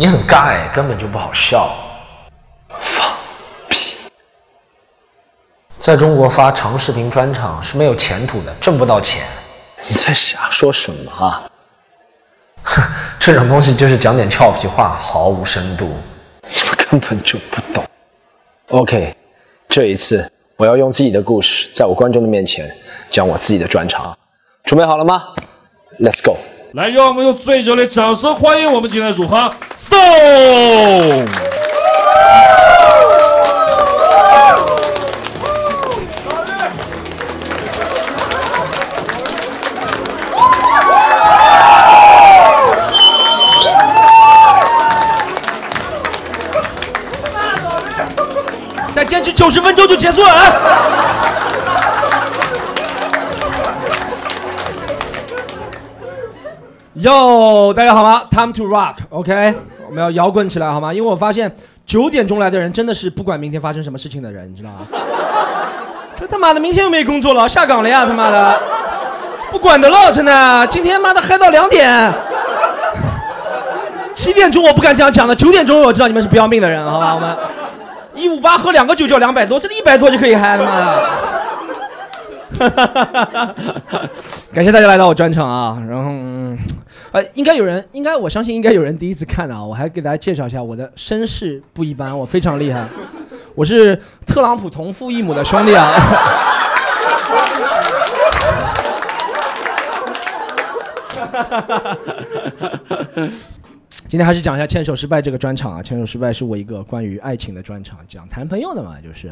你很尬哎，根本就不好笑。放屁！在中国发长视频专场是没有前途的，挣不到钱。你在瞎说什么啊？哼，这种东西就是讲点俏皮话，毫无深度。你们根本就不懂。OK，这一次我要用自己的故事，在我观众的面前讲我自己的专场。准备好了吗？Let's go！来，让我们用最热烈的掌声欢迎我们今天的主咖 Stone。再坚持九十分钟就结束了啊哟，大家好吗？Time to rock，OK，我们要摇滚起来好吗？因为我发现九点钟来的人真的是不管明天发生什么事情的人，你知道吗？这他妈的明天又没工作了，下岗了呀！他妈的，不管的了，真的，今天妈的嗨到两点，七点钟我不敢这样讲的，九点钟我知道你们是不要命的人，好吧？我们一五八喝两个酒就要两百多，这里一百多就可以嗨，他妈的！感谢大家来到我专场啊，然后。嗯呃，应该有人，应该我相信应该有人第一次看的啊。我还给大家介绍一下，我的身世不一般，我非常厉害，我是特朗普同父异母的兄弟啊。今天还是讲一下《牵手失败》这个专场啊，《牵手失败》是我一个关于爱情的专场，讲谈朋友的嘛，就是，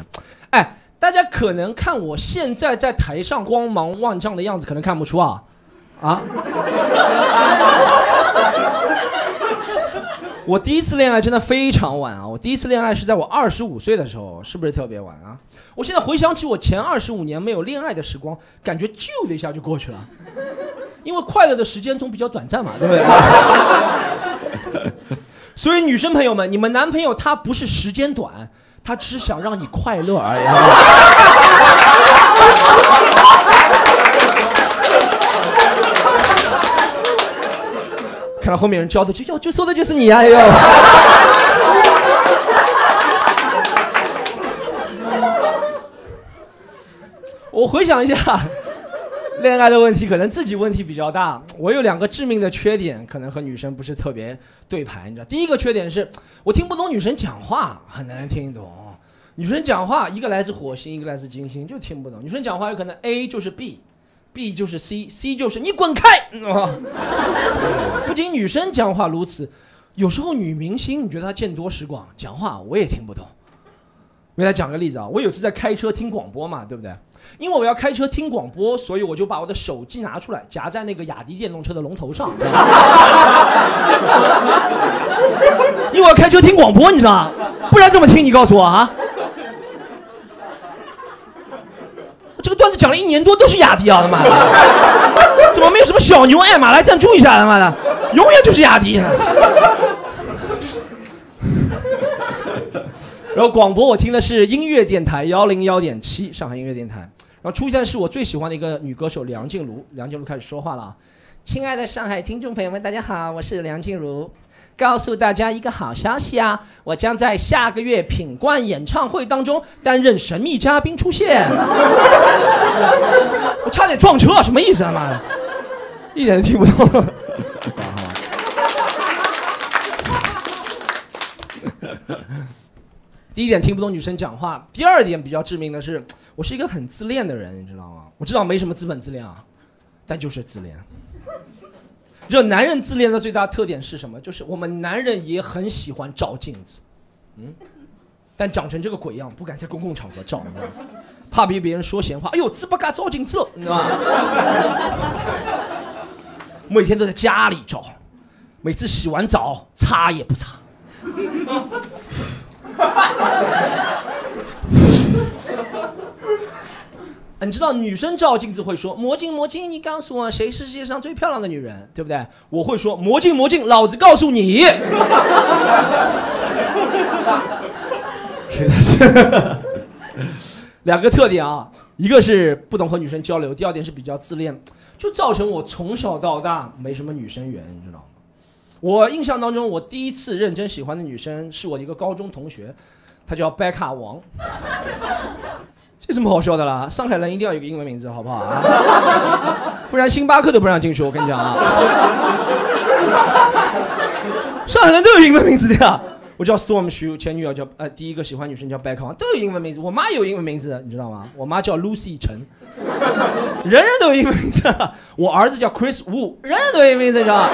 哎，大家可能看我现在在台上光芒万丈的样子，可能看不出啊。啊！我第一次恋爱真的非常晚啊！我第一次恋爱是在我二十五岁的时候，是不是特别晚啊？我现在回想起我前二十五年没有恋爱的时光，感觉咻的一下就过去了，因为快乐的时间总比较短暂嘛，对不对？所以女生朋友们，你们男朋友他不是时间短，他只想让你快乐而已。看到后面人交的，就哟，就说的就是你啊！哎呦，我回想一下，恋爱的问题可能自己问题比较大。我有两个致命的缺点，可能和女生不是特别对盘。你知道，第一个缺点是我听不懂女生讲话，很难听懂。女生讲话，一个来自火星，一个来自金星，就听不懂。女生讲话有可能 A 就是 B。B 就是 C，C 就是你滚开！不仅女生讲话如此，有时候女明星，你觉得她见多识广，讲话我也听不懂。我给大家讲个例子啊，我有次在开车听广播嘛，对不对？因为我要开车听广播，所以我就把我的手机拿出来夹在那个雅迪电动车的龙头上。因为我要开车听广播，你知道吗？不然怎么听？你告诉我啊！这个段子讲了一年多都是雅迪啊，他妈的，怎么没有什么小牛、爱玛来赞助一下？他妈的，永远就是雅迪。然后广播我听的是音乐电台幺零幺点七，上海音乐电台。然后出现的是我最喜欢的一个女歌手梁静茹，梁静茹开始说话了啊：“亲爱的上海听众朋友们，大家好，我是梁静茹。”告诉大家一个好消息啊！我将在下个月品冠演唱会当中担任神秘嘉宾出现。我差点撞车，什么意思啊？妈的，一点都听不懂。第一点听不懂女生讲话，第二点比较致命的是，我是一个很自恋的人，你知道吗？我知道没什么资本自恋啊，但就是自恋。这男人自恋的最大特点是什么？就是我们男人也很喜欢照镜子，嗯，但长成这个鬼样，不敢在公共场合照，怕被别人说闲话。哎呦，自不敢照镜子了，你知道吗？每天都在家里照，每次洗完澡擦也不擦。你知道女生照镜子会说魔镜魔镜，你告诉我谁是世界上最漂亮的女人，对不对？我会说魔镜魔镜，老子告诉你。是的是。两个特点啊，一个是不懂和女生交流，第二点是比较自恋，就造成我从小到大没什么女生缘，你知道吗？我印象当中，我第一次认真喜欢的女生是我的一个高中同学，她叫贝卡王。这什么好笑的啦？上海人一定要有个英文名字，好不好啊？不然星巴克都不让进去，我跟你讲啊。上海人都有英文名字的呀。我叫 Storm 徐，前女友叫呃，第一个喜欢女生叫 Becca 王，都有英文名字。我妈有英文名字，你知道吗？我妈叫 Lucy 陈，人人都有英文名字。我儿子叫 Chris Wu，人人都有英文名字，你知道吗？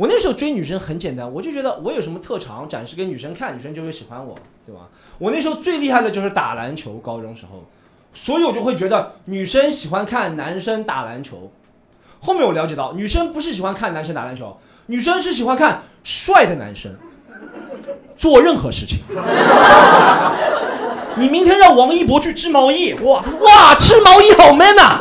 我那时候追女生很简单，我就觉得我有什么特长展示给女生看，女生就会喜欢我，对吧？我那时候最厉害的就是打篮球，高中时候，所以我就会觉得女生喜欢看男生打篮球。后面我了解到，女生不是喜欢看男生打篮球，女生是喜欢看帅的男生做任何事情。你明天让王一博去织毛衣，哇哇，织毛衣好 man 呐！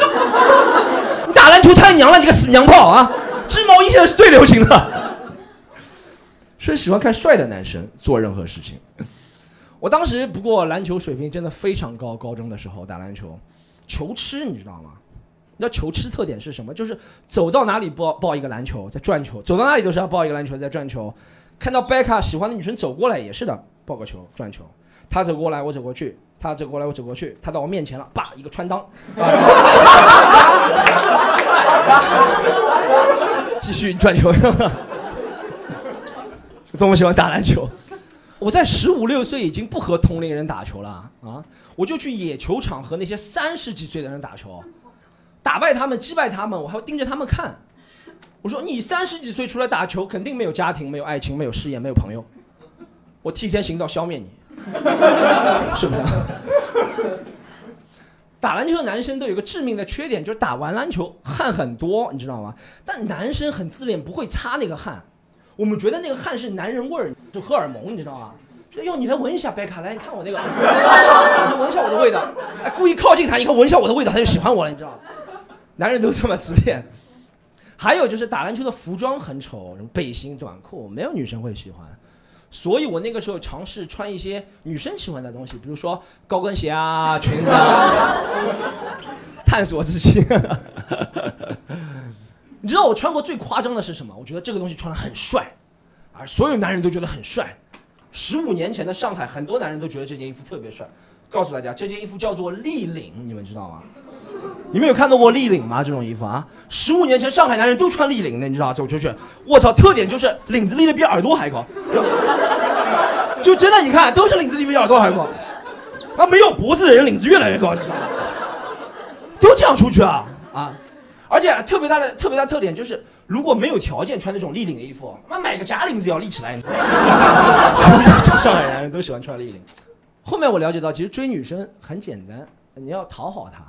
你打篮球太娘了，你个死娘炮啊！织毛衣现在是最流行的，所以喜欢看帅的男生做任何事情。我当时不过篮球水平真的非常高，高中的时候打篮球，球痴你知道吗？你知道球痴特点是什么？就是走到哪里抱抱一个篮球在转球，走到哪里都是要抱一个篮球在转球。看到贝卡喜欢的女生走过来也是的，抱个球转球。他走过来我走过去，他走过来我走过去，他到我面前了，叭一个穿裆。继续转球，多么喜欢打篮球！我在十五六岁已经不和同龄人打球了啊！我就去野球场和那些三十几岁的人打球，打败他们，击败他们，我还要盯着他们看。我说你三十几岁出来打球，肯定没有家庭，没有爱情，没有事业，没有朋友。我替天行道，消灭你，是不是？打篮球的男生都有个致命的缺点，就是打完篮球汗很多，你知道吗？但男生很自恋，不会擦那个汗。我们觉得那个汗是男人味儿，就荷尔蒙，你知道吗？说哟，你来闻一下，白卡，来，你看我那个，你闻一下我的味道。哎，故意靠近他，你看闻一下我的味道，他就喜欢我了，你知道吗？男人都这么自恋。还有就是打篮球的服装很丑，什么背心、短裤，没有女生会喜欢。所以我那个时候尝试穿一些女生喜欢的东西，比如说 高跟鞋啊、裙子啊，探索自己。你知道我穿过最夸张的是什么？我觉得这个东西穿的很帅，啊所有男人都觉得很帅。十五年前的上海，很多男人都觉得这件衣服特别帅。告诉大家，这件衣服叫做立领，你们知道吗？你们有看到过立领吗？这种衣服啊，十五年前上海男人都穿立领的，你知道走出去，我操，特点就是领子立的比耳朵还高，就真的你看，都是领子立比耳朵还高，啊，没有脖子的人领子越来越高，你知道吗？都这样出去啊啊！而且特别大的特别大特点就是，如果没有条件穿那种立领的衣服，妈买个假领子也要立起来。上海男人都喜欢穿立领。后面我了解到，其实追女生很简单，你要讨好她。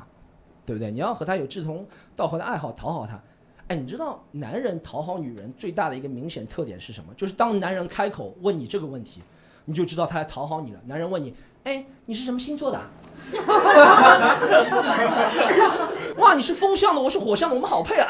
对不对？你要和他有志同道合的爱好，讨好他。哎，你知道男人讨好女人最大的一个明显特点是什么？就是当男人开口问你这个问题，你就知道他在讨好你了。男人问你，哎，你是什么星座的？哇，你是风象的，我是火象的，我们好配啊！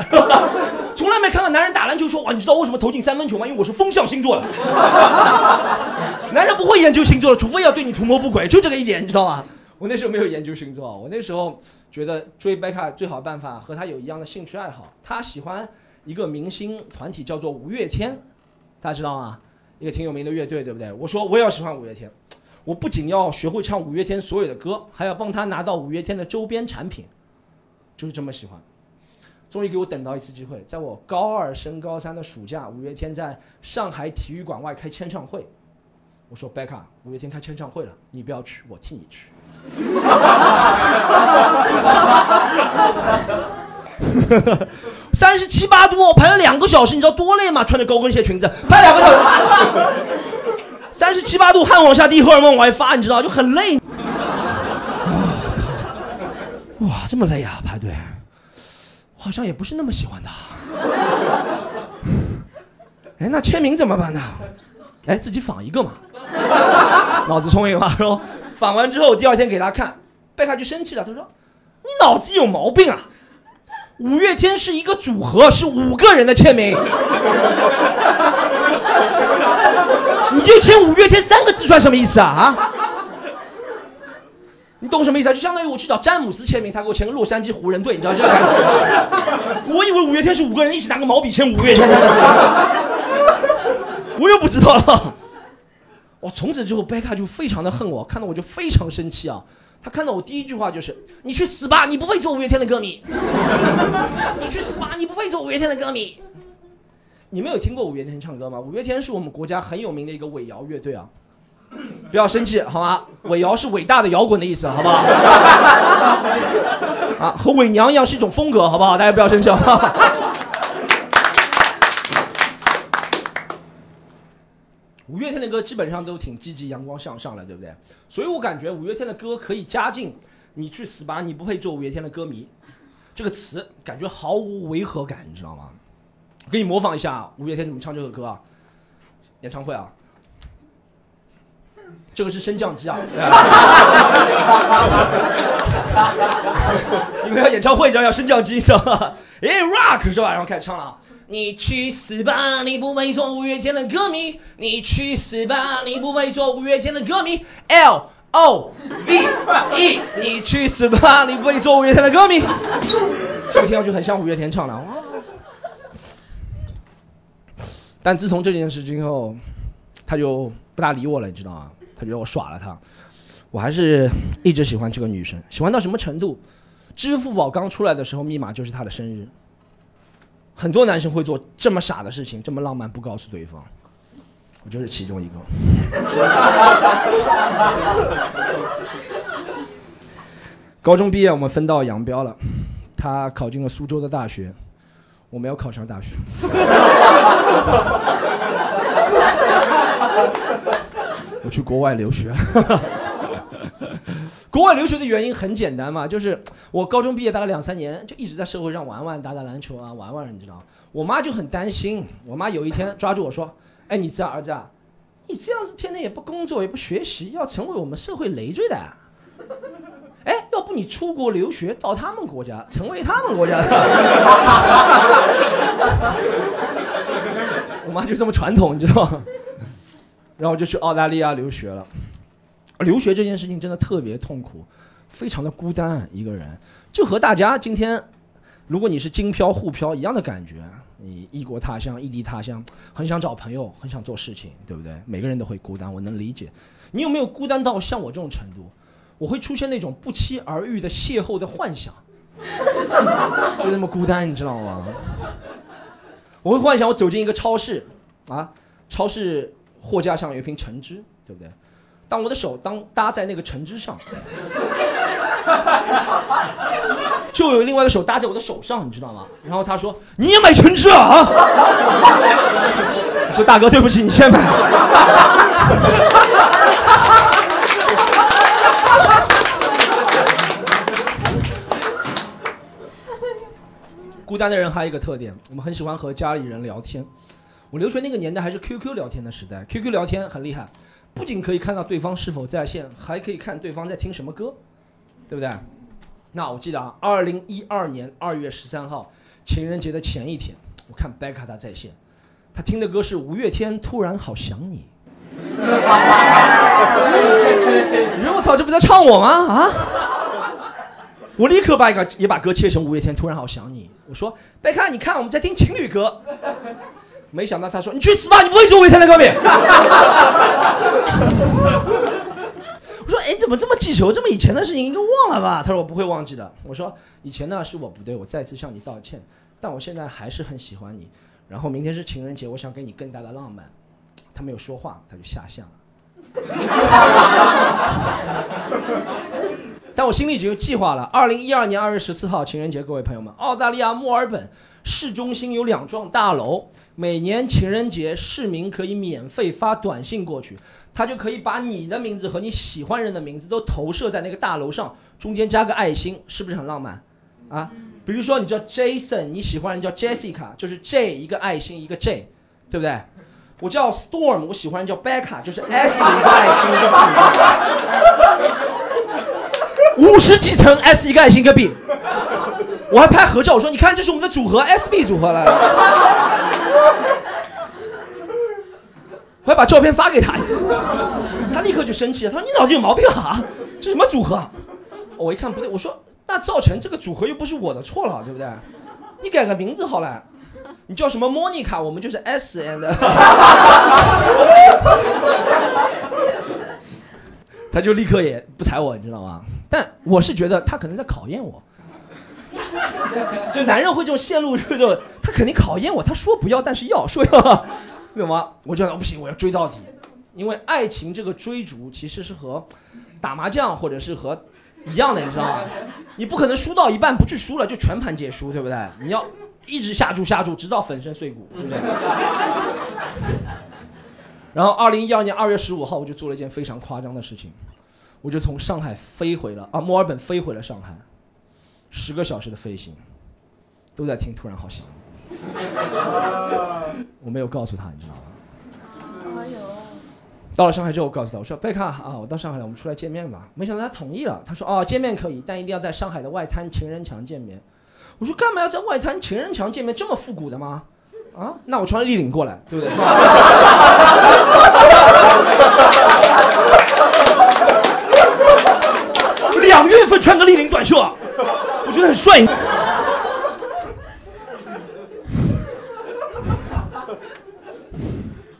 从来没看到男人打篮球说，哇，你知道为什么投进三分球吗？因为我是风象星座的。男人不会研究星座的，除非要对你图谋不轨，就这个一点，你知道吗？我那时候没有研究星座，我那时候。觉得追贝卡最好的办法和他有一样的兴趣爱好。他喜欢一个明星团体叫做五月天，大家知道吗？一个挺有名的乐队，对不对？我说我也要喜欢五月天，我不仅要学会唱五月天所有的歌，还要帮他拿到五月天的周边产品，就是这么喜欢。终于给我等到一次机会，在我高二升高三的暑假，五月天在上海体育馆外开签唱会。我说贝卡，五月天开签唱会了，你不要去，我替你去。三十七八度，排了两个小时，你知道多累吗？穿着高跟鞋裙子排两个小时，三十七八度，汗往下滴，荷尔蒙往外发，你知道就很累。哇，这么累啊，排队，我好像也不是那么喜欢他。哎，那签名怎么办呢？哎，自己仿一个嘛。脑子聪明吧，是吧？仿完之后，第二天给他看，贝卡就生气了。他说：“你脑子有毛病啊！五月天是一个组合，是五个人的签名，你就签五月天三个字算什么意思啊？啊！你懂什么意思啊？就相当于我去找詹姆斯签名，他给我签个洛杉矶湖人队，你知道这个感觉吗？我以为五月天是五个人一起拿个毛笔签五月天三个字，我又不知道了。我！从此之后，贝卡就非常的恨我，看到我就非常生气啊。他看到我第一句话就是：“你去死吧！你不配做五月天的歌迷。你去死吧！你不配做五月天的歌迷。”你们有听过五月天唱歌吗？五月天是我们国家很有名的一个伪摇乐队啊。不要生气，好吗？伪摇是伟大的摇滚的意思，好不好？啊，和伪娘一样是一种风格，好不好？大家不要生气。五月天的歌基本上都挺积极、阳光向上的，对不对？所以我感觉五月天的歌可以加进“你去死吧，你不配做五月天的歌迷”这个词，感觉毫无违和感，你知道吗？给你模仿一下五月天怎么唱这个歌啊？演唱会啊？这个是升降机啊！因为要演唱会，你知道要升降机，知道吧？哎，rock 是吧？然后开始唱了。你去死吧！你不配做五月天的歌迷。你去死吧！你不配做五月天的歌迷。L O V E，你去死吧！你不配做五月天的歌迷。这个听上去很像五月天唱的。但自从这件事之后，他就不大理我了，你知道吗？他觉得我耍了他。我还是一直喜欢这个女生，喜欢到什么程度？支付宝刚出来的时候，密码就是她的生日。很多男生会做这么傻的事情，这么浪漫不告诉对方，我就是其中一个。高中毕业，我们分道扬镳了。他考进了苏州的大学，我没有考上大学。我去国外留学。国外留学的原因很简单嘛，就是我高中毕业大概两三年，就一直在社会上玩玩，打打篮球啊，玩玩，你知道我妈就很担心，我妈有一天抓住我说：“哎，你这儿子啊，你这样子天天也不工作也不学习，要成为我们社会累赘的。哎，要不你出国留学到他们国家，成为他们国家的。我妈就这么传统，你知道吗？然后我就去澳大利亚留学了。留学这件事情真的特别痛苦，非常的孤单，一个人就和大家今天，如果你是京漂沪漂一样的感觉，你异国他乡、异地他乡，很想找朋友，很想做事情，对不对？每个人都会孤单，我能理解。你有没有孤单到像我这种程度？我会出现那种不期而遇的邂逅的幻想，就那么孤单，你知道吗？我会幻想我走进一个超市，啊，超市货架上有一瓶橙汁，对不对？当我的手当搭在那个橙汁上，就有另外一个手搭在我的手上，你知道吗？然后他说：“你也买橙汁啊？”我说：“大哥，对不起，你先买。”孤单的人还有一个特点，我们很喜欢和家里人聊天。我留学那个年代还是 QQ 聊天的时代，QQ 聊天很厉害。不仅可以看到对方是否在线，还可以看对方在听什么歌，对不对？那我记得啊，二零一二年二月十三号，情人节的前一天，我看贝卡他在线，他听的歌是五月天《突然好想你》。你说我操，这不在唱我吗？啊！我立刻把一个也把歌切成五月天《突然好想你》。我说贝卡，你看我们在听情侣歌。没想到他说：“你去死吧！你不会做五月天的歌迷。” 我说：“哎，怎么这么记仇？这么以前的事情应该忘了吧？”他说：“我不会忘记的。”我说：“以前呢是我不对，我再次向你道歉。但我现在还是很喜欢你。然后明天是情人节，我想给你更大的浪漫。”他没有说话，他就下线了。但我心里已经有计划了。二零一二年二月十四号情人节，各位朋友们，澳大利亚墨尔本市中心有两幢大楼。每年情人节，市民可以免费发短信过去，他就可以把你的名字和你喜欢人的名字都投射在那个大楼上，中间加个爱心，是不是很浪漫？啊，比如说你叫 Jason，你喜欢人叫 Jessica，就是 J 一个爱心一个 J，对不对？我叫 Storm，我喜欢人叫 Becca，就是 S 一个爱心一个 B，五十几层 S 一个爱心一个 B，我还拍合照，我说你看这是我们的组合 SB 组合了。我还把照片发给他，他立刻就生气了。他说：“你脑子有毛病啊！这什么组合？我一看不对，我说那造成这个组合又不是我的错了，对不对？你改个名字好了，你叫什么莫妮卡，我们就是 S and。他就立刻也不睬我，你知道吗？但我是觉得他可能在考验我。就男人会这种陷入这种，他肯定考验我。他说不要，但是要说要，懂吗？我就不行，我要追到底。因为爱情这个追逐其实是和打麻将或者是和一样的，你知道吗？你不可能输到一半不去输了就全盘皆输，对不对？你要一直下注下注，直到粉身碎骨，对不对？然后二零一二年二月十五号，我就做了一件非常夸张的事情，我就从上海飞回了啊墨尔本飞回了上海，十个小时的飞行，都在听《突然好想你》，我没有告诉他，你知道吗？哎呦，到了上海之后，我告诉他，我说贝卡啊，我到上海了，我们出来见面吧。没想到他同意了，他说哦，见面可以，但一定要在上海的外滩情人墙见面。我说干嘛要在外滩情人墙见面？这么复古的吗？啊，那我穿立领过来，对不对？两月份穿个立领短袖，啊，我觉得很帅。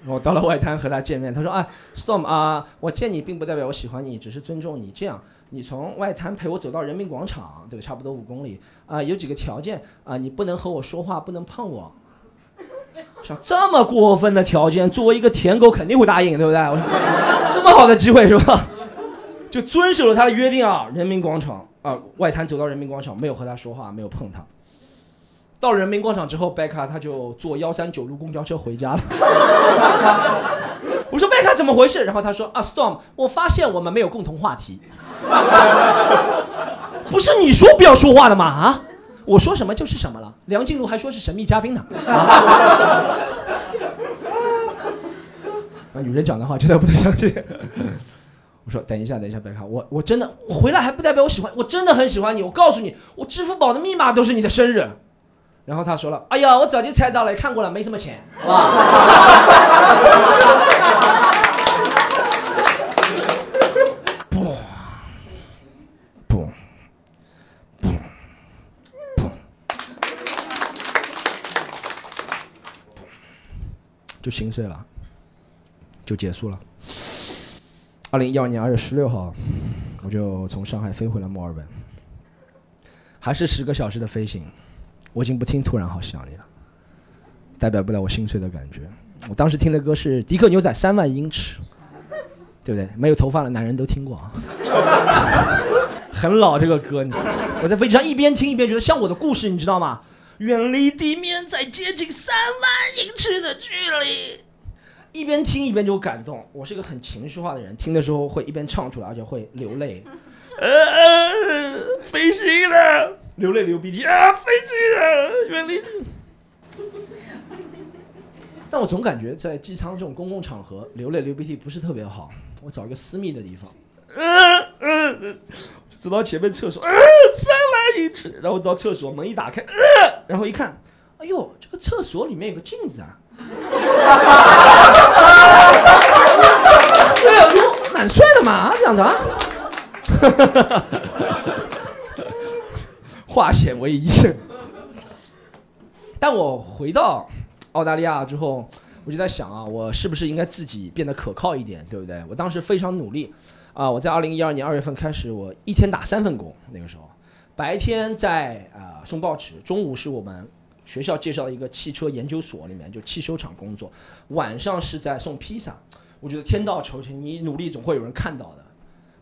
我到了外滩和他见面，他说：“哎，Storm 啊，我见你并不代表我喜欢你，只是尊重你。这样，你从外滩陪我走到人民广场，对，差不多五公里啊。有几个条件啊，你不能和我说话，不能碰我。像这么过分的条件，作为一个舔狗肯定会答应，对不对？这么好的机会是吧？就遵守了他的约定啊，人民广场啊，外滩走到人民广场，没有和他说话，没有碰他。”到人民广场之后，贝卡他就坐幺三九路公交车回家了。我说贝卡怎么回事？然后他说啊，Storm，我发现我们没有共同话题。不是你说不要说话的吗？啊，我说什么就是什么了。梁静茹还说是神秘嘉宾呢。啊，女人讲的话真的不能相信。我说等一下，等一下，白卡，我我真的我回来还不代表我喜欢，我真的很喜欢你。我告诉你，我支付宝的密码都是你的生日。然后他说了：“哎呀，我早就猜到了，看过了，没什么钱，好吧？”不不不不，就心碎了，就结束了。二零一二年二月十六号，我就从上海飞回了墨尔本，还是十个小时的飞行。我已经不听《突然好想你》了，代表不了我心碎的感觉。我当时听的歌是迪克牛仔《三万英尺》，对不对？没有头发的男人都听过啊，很老这个歌。你我在飞机上一边听一边觉得像我的故事，你知道吗？远离地面在接近三万英尺的距离，一边听一边就感动。我是一个很情绪化的人，听的时候会一边唱出来，而且会流泪。呃，飞行了。流泪流鼻涕啊！飞机了，远离。但我总感觉在机舱这种公共场合流泪流鼻涕不是特别好。我找一个私密的地方。嗯嗯，走到前面厕所，嗯，三万英尺，然后到厕所门一打开，嗯，然后一看，哎呦，这个厕所里面有个镜子啊。哎呦，蛮帅的嘛，这样的。化险为夷。但我回到澳大利亚之后，我就在想啊，我是不是应该自己变得可靠一点，对不对？我当时非常努力啊，我在二零一二年二月份开始，我一天打三份工。那个时候，白天在啊送报纸，中午是我们学校介绍一个汽车研究所里面就汽修厂工作，晚上是在送披萨。我觉得天道酬勤，你努力总会有人看到的。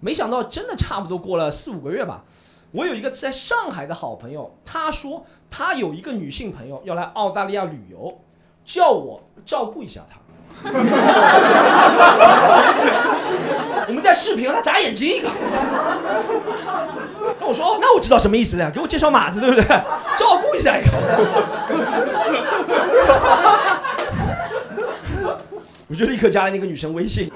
没想到真的差不多过了四五个月吧。我有一个在上海的好朋友，他说他有一个女性朋友要来澳大利亚旅游，叫我照顾一下她。我们在视频，他眨眼睛一个。我说，那我知道什么意思了，给我介绍马子对不对？照顾一下一个。我就立刻加了那个女生微信。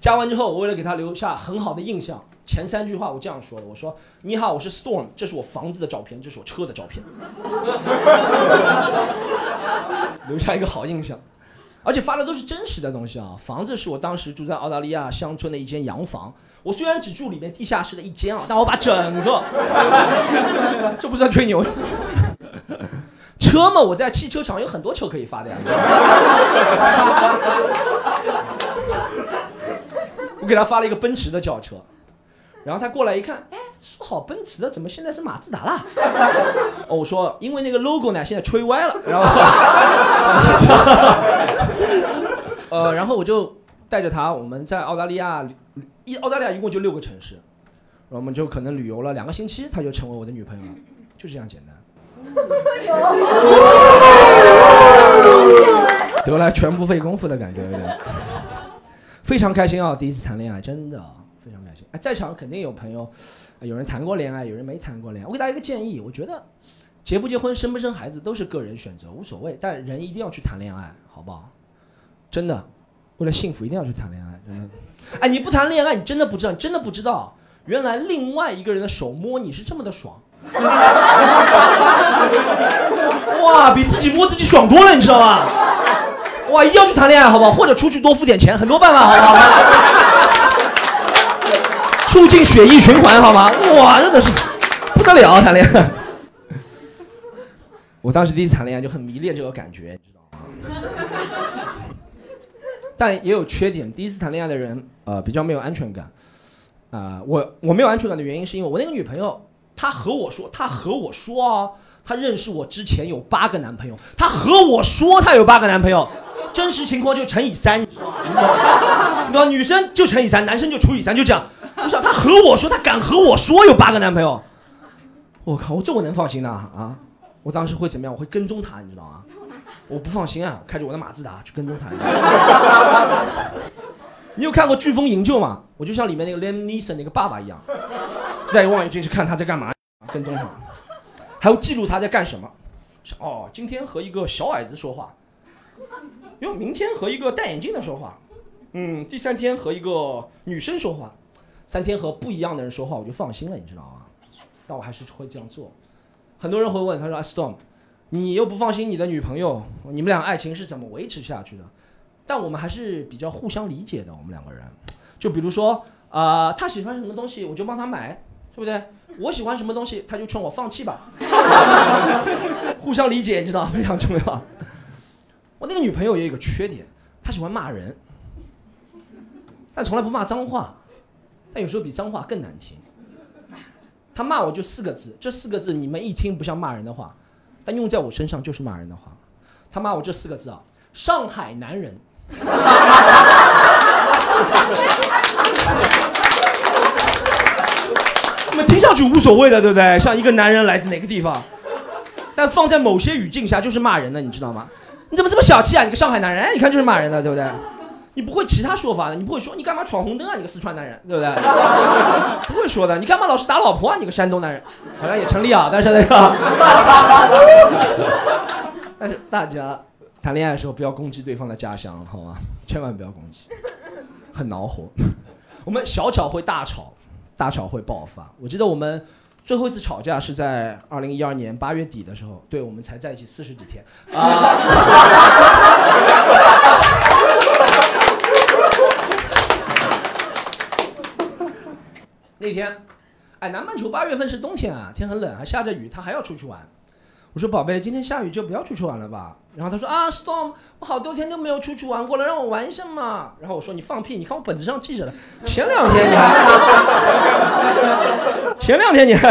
加完之后，我为了给她留下很好的印象。前三句话我这样说的，我说：“你好，我是 Storm，这是我房子的照片，这是我车的照片。”留下一个好印象。而且发的都是真实的东西啊。房子是我当时住在澳大利亚乡村的一间洋房，我虽然只住里面地下室的一间啊，但我把整个，这不算吹牛。车嘛，我在汽车厂有很多车可以发的呀。我给他发了一个奔驰的轿车，然后他过来一看，哎，说好奔驰的，怎么现在是马自达啦？哦，我说因为那个 logo 呢，现在吹歪了，然后，呃，然后我就带着他，我们在澳大利亚，一澳大利亚一共就六个城市，然后我们就可能旅游了两个星期，她就成为我的女朋友了，就这样简单。得来全不费工夫的感觉，有点。非常开心啊！第一次谈恋爱，真的非常开心。哎，在场肯定有朋友，有人谈过恋爱，有人没谈过恋爱。我给大家一个建议，我觉得结不结婚、生不生孩子都是个人选择，无所谓。但人一定要去谈恋爱，好不好？真的，为了幸福一定要去谈恋爱，真的。哎，你不谈恋爱，你真的不知道，你真的不知道，原来另外一个人的手摸你是这么的爽。哇，比自己摸自己爽多了，你知道吗？哇，一定要去谈恋爱，好不好？或者出去多付点钱，很多办法，好不好？促进血液循环，好吗？哇，真的是不得了，谈恋爱。我当时第一次谈恋爱就很迷恋这个感觉，你知道吗？但也有缺点，第一次谈恋爱的人，呃，比较没有安全感。啊，我我没有安全感的原因是因为我那个女朋友，她和我说，她和我说啊，她认识我之前有八个男朋友，她和我说她有八个男朋友。真实情况就乘以三，你知道？女生就乘以三，男生就除以三，就这样。我想她和我说，她敢和我说有八个男朋友，我靠，我这我能放心的啊？我当时会怎么样？我会跟踪她，你知道吗？我不放心啊，开着我的马自达去跟踪他。你有看过《飓风营救》吗？我就像里面那个 Liam Neeson 那个爸爸一样，戴望远镜去看他在干嘛，跟踪他，还要记录他在干什么。哦，今天和一个小矮子说话。因为明天和一个戴眼镜的说话，嗯，第三天和一个女生说话，三天和不一样的人说话，我就放心了，你知道吗？但我还是会这样做。很多人会问，他说：“Storm，你又不放心你的女朋友，你们俩爱情是怎么维持下去的？”但我们还是比较互相理解的，我们两个人。就比如说，啊，他喜欢什么东西，我就帮他买，对不对？我喜欢什么东西，他就劝我放弃吧。互相理解，你知道非常重要。我那个女朋友也有个缺点，她喜欢骂人，但从来不骂脏话，但有时候比脏话更难听。她骂我就四个字，这四个字你们一听不像骂人的话，但用在我身上就是骂人的话。他骂我这四个字啊，上海男人。我们听上去无所谓的，对不对？像一个男人来自哪个地方，但放在某些语境下就是骂人的，你知道吗？你怎么这么小气啊？你个上海男人，哎，一看就是骂人的，对不对？你不会其他说法的，你不会说你干嘛闯红灯啊？你个四川男人，对不对？不会说的，你干嘛老是打老婆啊？你个山东男人，好像也成立啊。但是那个，但是大家谈恋爱的时候不要攻击对方的家乡，好吗？千万不要攻击，很恼火。我们小吵会大吵，大吵会爆发。我记得我们。最后一次吵架是在二零一二年八月底的时候，对我们才在一起四十几天啊。那天，哎，南半球八月份是冬天啊，天很冷，还下着雨，他还要出去玩。我说宝贝，今天下雨就不要出去玩了吧。然后他说啊，Storm，我好多天都没有出去玩过了，让我玩一下嘛。然后我说你放屁，你看我本子上记着的，前两天你还，前两天你还，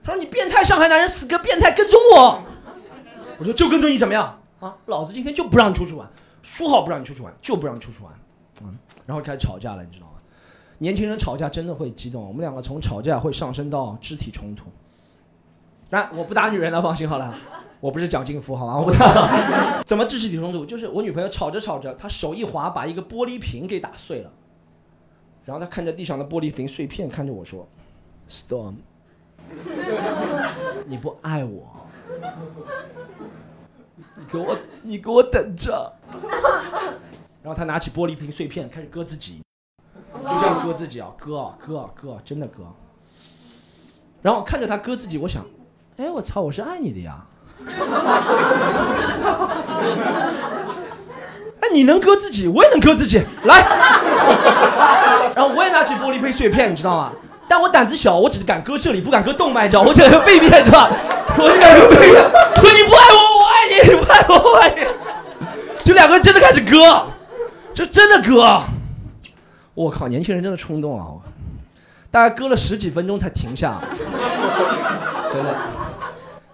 他说你变态上海男人，死个变态跟踪我。我说就跟踪你怎么样啊？老子今天就不让你出去玩，说好不让你出去玩，就不让你出去玩。嗯，然后开始吵架了，你知道？年轻人吵架真的会激动，我们两个从吵架会上升到肢体冲突。那我不打女人了，放心好了，我不是蒋劲夫，好吧？我不打。怎么肢体冲突？就是我女朋友吵着吵着，她手一滑，把一个玻璃瓶给打碎了。然后她看着地上的玻璃瓶碎片，看着我说：“Storm，你不爱我，你给我，你给我等着。”然后她拿起玻璃瓶碎片，开始割自己，就这样割自己啊，割啊，割啊，割，真的割。然后看着他割自己，我想。哎，我操！我是爱你的呀。哎，你能割自己，我也能割自己，来。然后我也拿起玻璃杯碎片，你知道吗？但我胆子小，我只敢割这里，不敢割动脉，你知道吗？我只敢割背面，知道吧？我就敢割背面。说你不爱我，我爱你；你不爱我，我爱你。就两个人真的开始割，就真的割。我靠，年轻人真的冲动啊！大概割了十几分钟才停下，真的，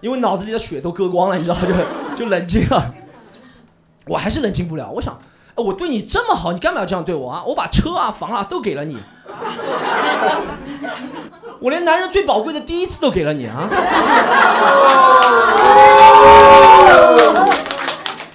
因为脑子里的血都割光了，你知道，就就冷静了。我还是冷静不了，我想，哎，我对你这么好，你干嘛要这样对我啊？我把车啊、房啊都给了你，我连男人最宝贵的第一次都给了你啊！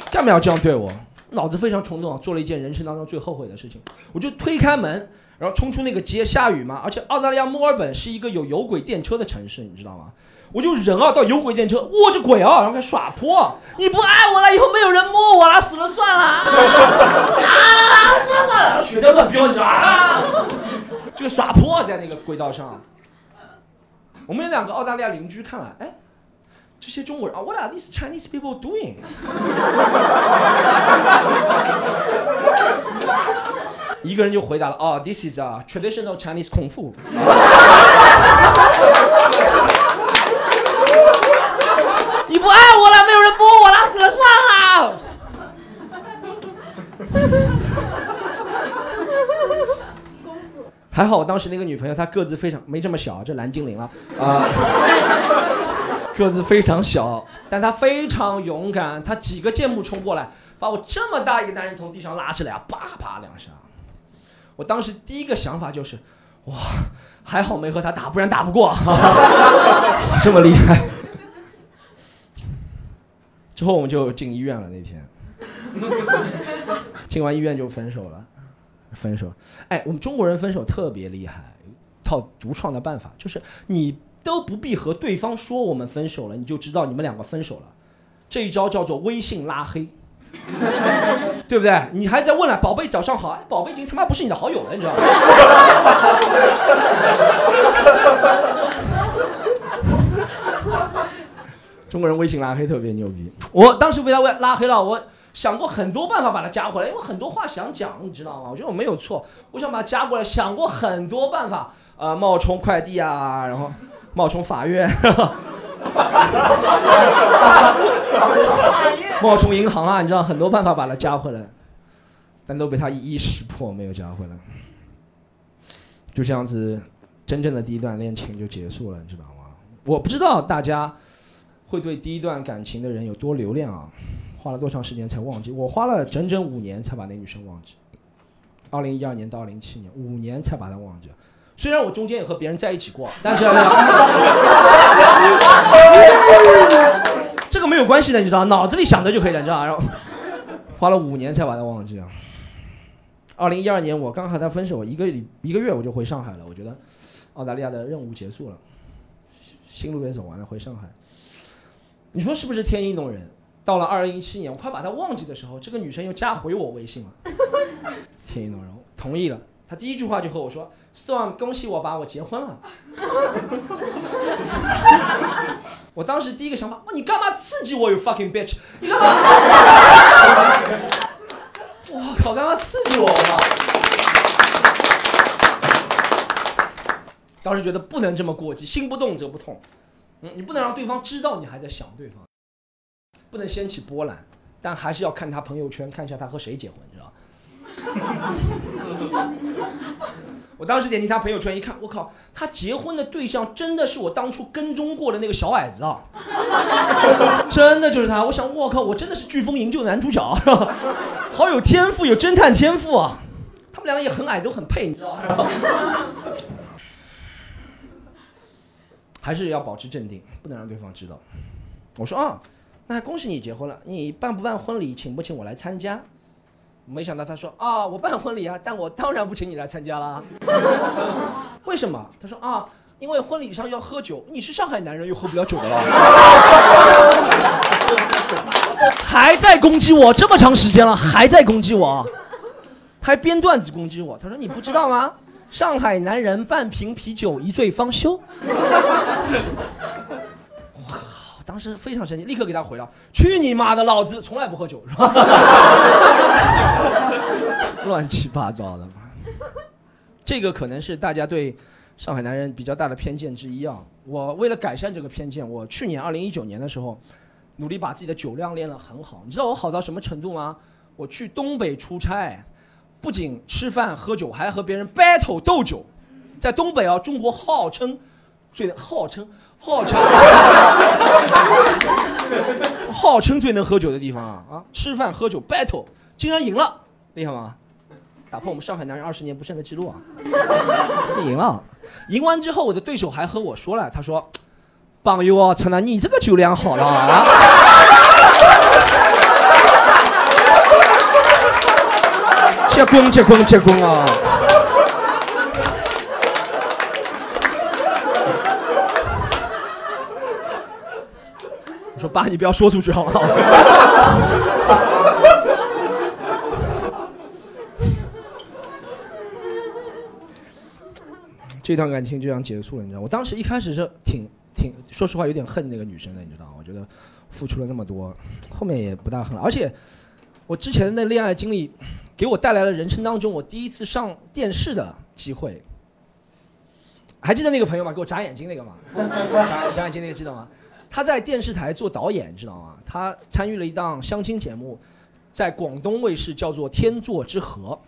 干嘛要这样对我？脑子非常冲动，做了一件人生当中最后悔的事情，我就推开门，然后冲出那个街。下雨嘛，而且澳大利亚墨尔本是一个有有轨电车的城市，你知道吗？我就人啊，到有轨电车握着轨啊，然后开始耍泼。你不爱我了，以后没有人摸我了，死了算了。啊，死了算了，血在乱飙，你知道啊？这个耍泼在那个轨道上。我们有两个澳大利亚邻居看了，哎，这些中国人啊，What are these Chinese people doing？一个人就回答了，哦，This is a traditional Chinese 功夫。你不爱我了，没有人摸我了，死了算了。还好我当时那个女朋友她个子非常没这么小，这蓝精灵了啊，个子非常小，但他非常勇敢，他几个箭步冲过来，把我这么大一个男人从地上拉起来啊，啪啪两下。我当时第一个想法就是，哇，还好没和他打，不然打不过，这么厉害。之后我们就进医院了，那天，进完医院就分手了，分手。哎，我们中国人分手特别厉害，套独创的办法，就是你都不必和对方说我们分手了，你就知道你们两个分手了。这一招叫做微信拉黑。对不对？你还在问了，宝贝早上好，宝贝已经他妈不是你的好友了，你知道吗？中国人微信拉黑特别牛逼，我当时被他拉黑了，我想过很多办法把他加回来，因为很多话想讲，你知道吗？我觉得我没有错，我想把他加过来，想过很多办法，呃，冒充快递啊，然后冒充法院。冒充银行啊，你知道很多办法把他加回来，但都被他一一识破，没有加回来。就这样子，真正的第一段恋情就结束了，你知道吗？我不知道大家会对第一段感情的人有多留恋啊，花了多长时间才忘记？我花了整整五年才把那女生忘记，二零一二年到二零一七年，五年才把她忘记。虽然我中间也和别人在一起过，但是这个没有关系的，你知道，脑子里想着就可以了，你知道。然后花了五年才把他忘记啊。二零一二年我刚和他分手，一个一个月我就回上海了。我觉得澳大利亚的任务结束了，新路也走完了，回上海。你说是不是天意弄人？到了二零一七年，我快把他忘记的时候，这个女生又加回我微信了。天意弄人，同意了。他第一句话就和我说：“Storm，恭喜我吧，我结婚了。”我当时第一个想法，哇，你干嘛刺激我？You fucking bitch！你干嘛？我靠，干嘛刺激我？当时觉得不能这么过激，心不动则不痛。嗯，你不能让对方知道你还在想对方，不能掀起波澜，但还是要看他朋友圈，看一下他和谁结婚，我当时点击他朋友圈一看，我靠，他结婚的对象真的是我当初跟踪过的那个小矮子啊！真的就是他。我想，我靠，我真的是飓风营救男主角，是吧？好有天赋，有侦探天赋啊！他们两个也很矮，都很配，你知道吧？还是要保持镇定，不能让对方知道。我说啊，那恭喜你结婚了，你办不办婚礼，请不请我来参加？没想到他说啊，我办婚礼啊，但我当然不请你来参加了。为什么？他说啊，因为婚礼上要喝酒，你是上海男人又喝不了酒的了。还在攻击我这么长时间了，还在攻击我，还编段子攻击我。他说你不知道吗？上海男人半瓶啤酒一醉方休。我靠，当时非常生气，立刻给他回了：“去你妈的，老子从来不喝酒，是吧？” 乱七八糟的嘛。这个可能是大家对上海男人比较大的偏见之一啊。我为了改善这个偏见，我去年二零一九年的时候，努力把自己的酒量练得很好。你知道我好到什么程度吗？我去东北出差，不仅吃饭喝酒，还和别人 battle 斗酒。在东北啊，中国号称最号称号称号称最能喝酒的地方啊啊！吃饭喝酒 battle，竟然赢了，厉害吗？打破我们上海男人二十年不胜的记录啊！赢了，赢完之后，我的对手还和我说了，他说：“榜友啊，陈楠，你这个酒量好了啊！”结棍结棍结棍啊！我说爸，你不要说出去好不好？这段感情就这样结束了，你知道？我当时一开始是挺挺，说实话有点恨那个女生的，你知道？我觉得付出了那么多，后面也不大恨了。而且我之前的那恋爱经历，给我带来了人生当中我第一次上电视的机会。还记得那个朋友吗？给我眨眼睛那个吗？眨眨眼睛那个记得吗？他在电视台做导演，知道吗？他参与了一档相亲节目，在广东卫视叫做《天作之合》，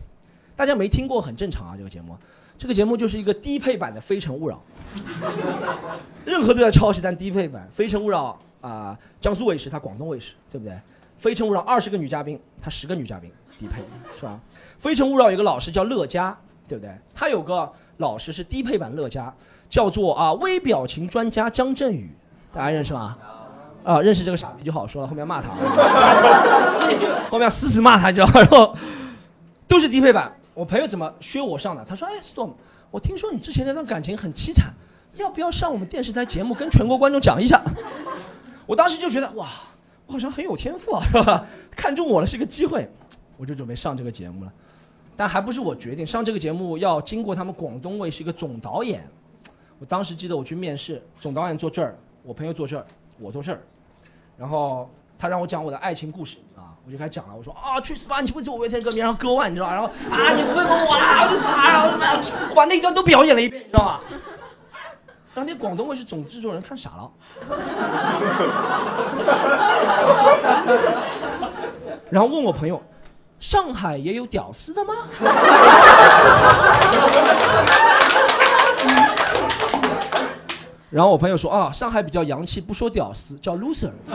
大家没听过很正常啊，这个节目。这个节目就是一个低配版的《非诚勿扰》，任何都在抄袭，但低配版《非诚勿扰》啊，江苏卫视，它广东卫视，对不对？《非诚勿扰》二十个女嘉宾，它十个女嘉宾，低配是吧？《非诚勿扰》有个老师叫乐嘉，对不对？他有个老师是低配版乐嘉，叫做啊微表情专家姜振宇，大家认识吗？啊，认识这个傻逼就好说了，后面骂他，后面死死骂他，你知道吗？然后都是低配版。我朋友怎么削我上的？他说：“哎，Storm，我听说你之前那段感情很凄惨，要不要上我们电视台节目跟全国观众讲一下？”我当时就觉得哇，我好像很有天赋啊，是吧？看中我了是个机会，我就准备上这个节目了。但还不是我决定上这个节目，要经过他们广东卫视一个总导演。我当时记得我去面试，总导演坐这儿，我朋友坐这儿，我坐这儿，然后他让我讲我的爱情故事啊，我就开始讲了。我说啊，去死吧！你不会做我为天歌迷，然后割腕，你知道吧？然后啊，你不会问我啊，我就傻，然后我把那一段都表演了一遍，你知道吗？让那广东卫视总制作人看傻了。然后问我朋友，上海也有屌丝的吗？然后我朋友说啊，上海比较洋气，不说屌丝，叫 loser。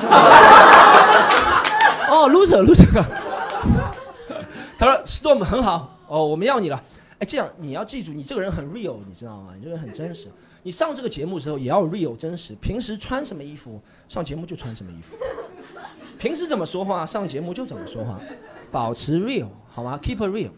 哦，loser loser。他说 storm 很好，哦，我们要你了。哎，这样你要记住，你这个人很 real，你知道吗？你这个人很真实。你上这个节目的时候也要 real 真实，平时穿什么衣服，上节目就穿什么衣服。平时怎么说话，上节目就怎么说话，保持 real 好吗？Keep real。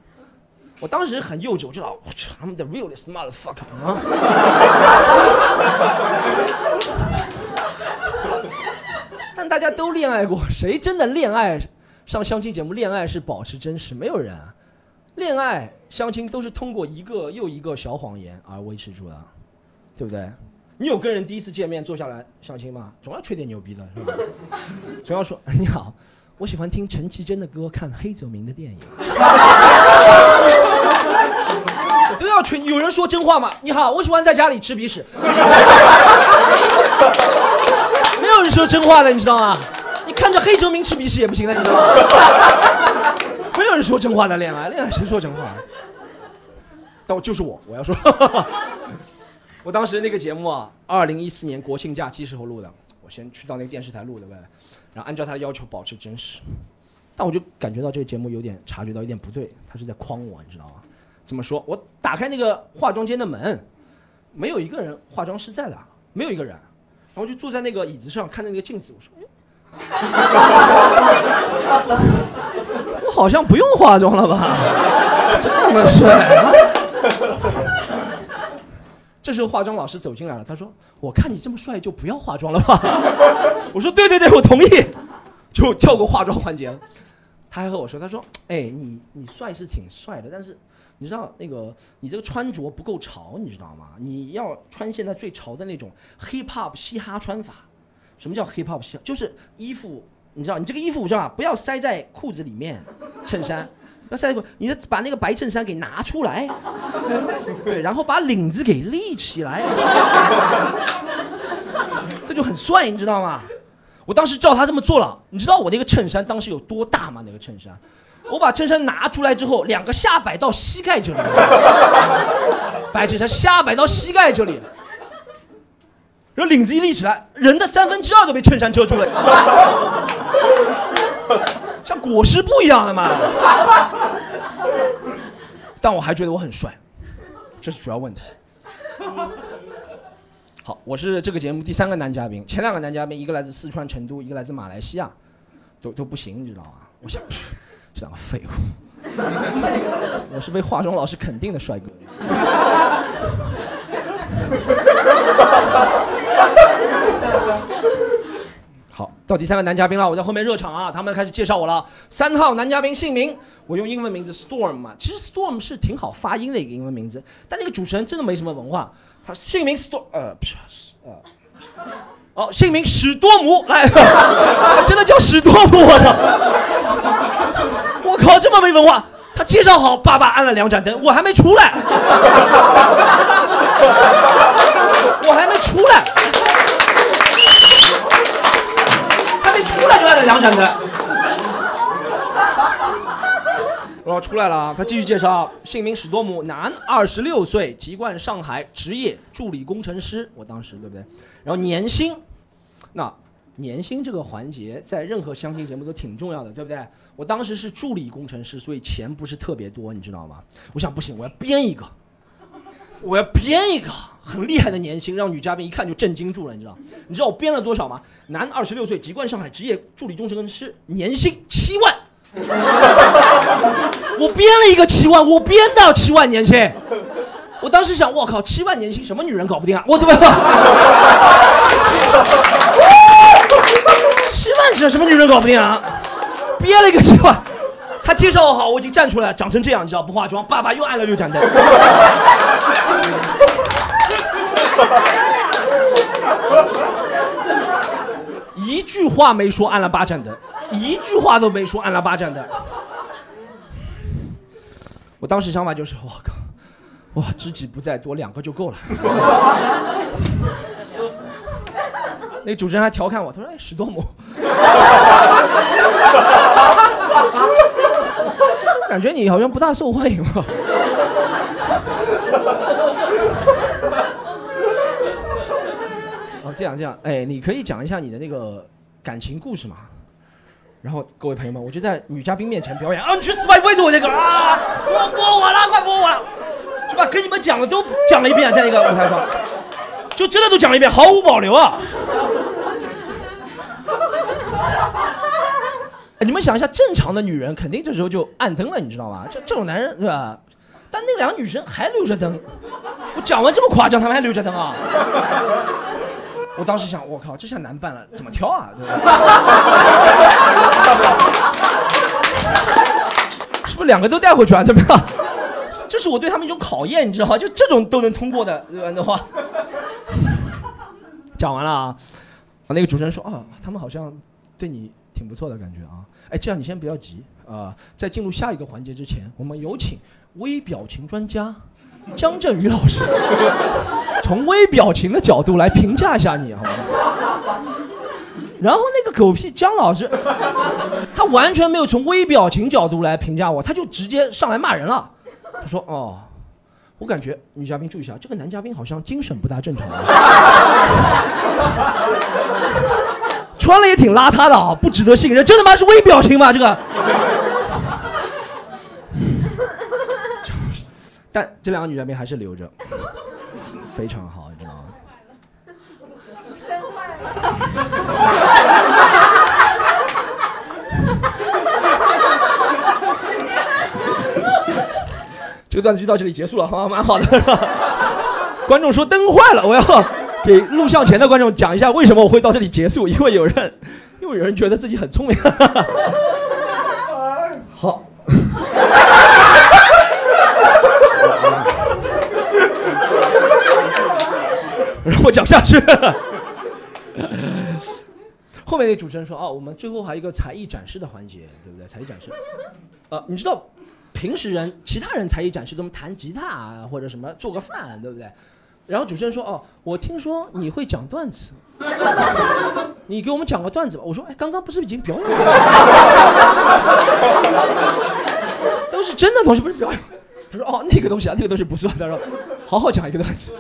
我当时很幼稚，我就道，我操，他们的 realist mother fuck 啊！但大家都恋爱过，谁真的恋爱上相亲节目？恋爱是保持真实，没有人。恋爱相亲都是通过一个又一个小谎言而维持住的，对不对？你有跟人第一次见面坐下来相亲吗？总要吹点牛逼的，是吧？总要说你好。我喜欢听陈绮贞的歌，看黑泽明的电影。我都要吹，有人说真话吗？你好，我喜欢在家里吃鼻屎。没有人说真话的，你知道吗？你看着黑泽明吃鼻屎也不行了，你知道吗？没有人说真话的恋爱，恋爱谁说真话？但我就是我，我要说。我当时那个节目啊，二零一四年国庆假期时候录的，我先去到那个电视台录的呗。然后按照他的要求保持真实，但我就感觉到这个节目有点察觉到有点不对，他是在诓我，你知道吗？怎么说？我打开那个化妆间的门，没有一个人化妆师在的，没有一个人。然后就坐在那个椅子上看着那个镜子，我说：“哎，我好像不用化妆了吧？这么帅。”这时候化妆老师走进来了，他说：“我看你这么帅，就不要化妆了吧？” 我说：“对对对，我同意。”就跳过化妆环节了。他还和我说：“他说，哎，你你帅是挺帅的，但是你知道那个你这个穿着不够潮，你知道吗？你要穿现在最潮的那种 hip hop 嘻哈穿法。”什么叫 hip hop 嘻哈？就是衣服，你知道，你这个衣服是吧？不要塞在裤子里面，衬衫。要塞在裤，你把那个白衬衫给拿出来，对，然后把领子给立起来，这就很帅，你知道吗？我当时照他这么做了，你知道我那个衬衫当时有多大吗？那个衬衫，我把衬衫拿出来之后，两个下摆到膝盖这里，白衬衫下摆到膝盖这里，然后领子一立起来，人的三分之二都被衬衫遮住了，像裹尸布一样的嘛。但我还觉得我很帅，这是主要问题。好，我是这个节目第三个男嘉宾，前两个男嘉宾一个来自四川成都，一个来自马来西亚，都都不行，你知道吗？我想，这两个废物。我是被化妆老师肯定的帅哥。好，到第三个男嘉宾了，我在后面热场啊，他们开始介绍我了。三号男嘉宾姓名，我用英文名字 Storm 嘛，其实 Storm 是挺好发音的一个英文名字，但那个主持人真的没什么文化。他姓名 Storm，呃，不是，呃，哦，姓名史多姆，来，真的叫史多姆，我操！我靠，这么没文化！他介绍好，爸爸按了两盏灯，我还没出来，我还没出来，还没出来就按了两盏灯。我要出来了啊！他继续介绍，姓名史多姆，男，二十六岁，籍贯上海，职业助理工程师。我当时对不对？然后年薪，那年薪这个环节在任何相亲节目都挺重要的，对不对？我当时是助理工程师，所以钱不是特别多，你知道吗？我想不行，我要编一个，我要编一个很厉害的年薪，让女嘉宾一看就震惊住了，你知道？你知道我编了多少吗？男，二十六岁，籍贯上海，职业助理工程师，年薪七万。我编了一个七万，我编到七万年薪。我当时想，我靠，七万年薪什么女人搞不定啊？我怎么？什么女人搞不定啊？憋了一个七万，他介绍好，我已经站出来，长成这样，你知道不化妆，爸爸又按了六盏灯。一句话没说，按了八盏灯，一句话都没说，按了八盏灯。我当时想法就是，我靠，哇，知己不在多，两个就够了。那主持人还调侃我，他说：“哎，史多姆，感觉你好像不大受欢迎嘛。”哦，这样这样，哎，你可以讲一下你的那个感情故事吗？然后各位朋友们，我就在女嘉宾面前表演啊，你去死吧，你围着我这个啊，我摸我了，快摸我了，是吧？跟你们讲的都讲了一遍，在那个舞台上，就真的都讲了一遍，毫无保留啊。你们想一下，正常的女人肯定这时候就暗灯了，你知道吗？这这种男人对吧？但那两个女生还留着灯，我讲完这么夸张，他们还留着灯啊？我当时想，我靠，这下难办了，怎么挑啊？对吧？是不是两个都带回去啊？怎么样？这是我对他们一种考验，你知道吗？就这种都能通过的，对吧？的话，讲完了啊。那个主持人说啊，他们好像对你挺不错的感觉啊。哎，这样你先不要急啊，在进入下一个环节之前，我们有请微表情专家。江振宇老师，从微表情的角度来评价一下你，好吗？然后那个狗屁姜老师，他完全没有从微表情角度来评价我，他就直接上来骂人了。他说：“哦，我感觉女嘉宾注意一下，这个男嘉宾好像精神不大正常，穿了也挺邋遢的啊，不值得信任。真的妈？是微表情吗？这个？” 但这两个女嘉宾还是留着，非常好，你知道吗坏了？这个段子就到这里结束了，好，蛮好的。观众说灯坏了，我要给录像前的观众讲一下为什么我会到这里结束，因为有人，因为有人觉得自己很聪明。好。让我讲下去。后面那主持人说：“哦，我们最后还有一个才艺展示的环节，对不对？才艺展示，啊，你知道，平时人其他人才艺展示都是弹吉他啊，或者什么做个饭，对不对？然后主持人说：哦，我听说你会讲段子，你给我们讲个段子吧。我说：哎，刚刚不是已经表演了？都是真的东西，不是表演。他说：哦，那个东西啊，那个东西不错。他说：好好讲一个段子。”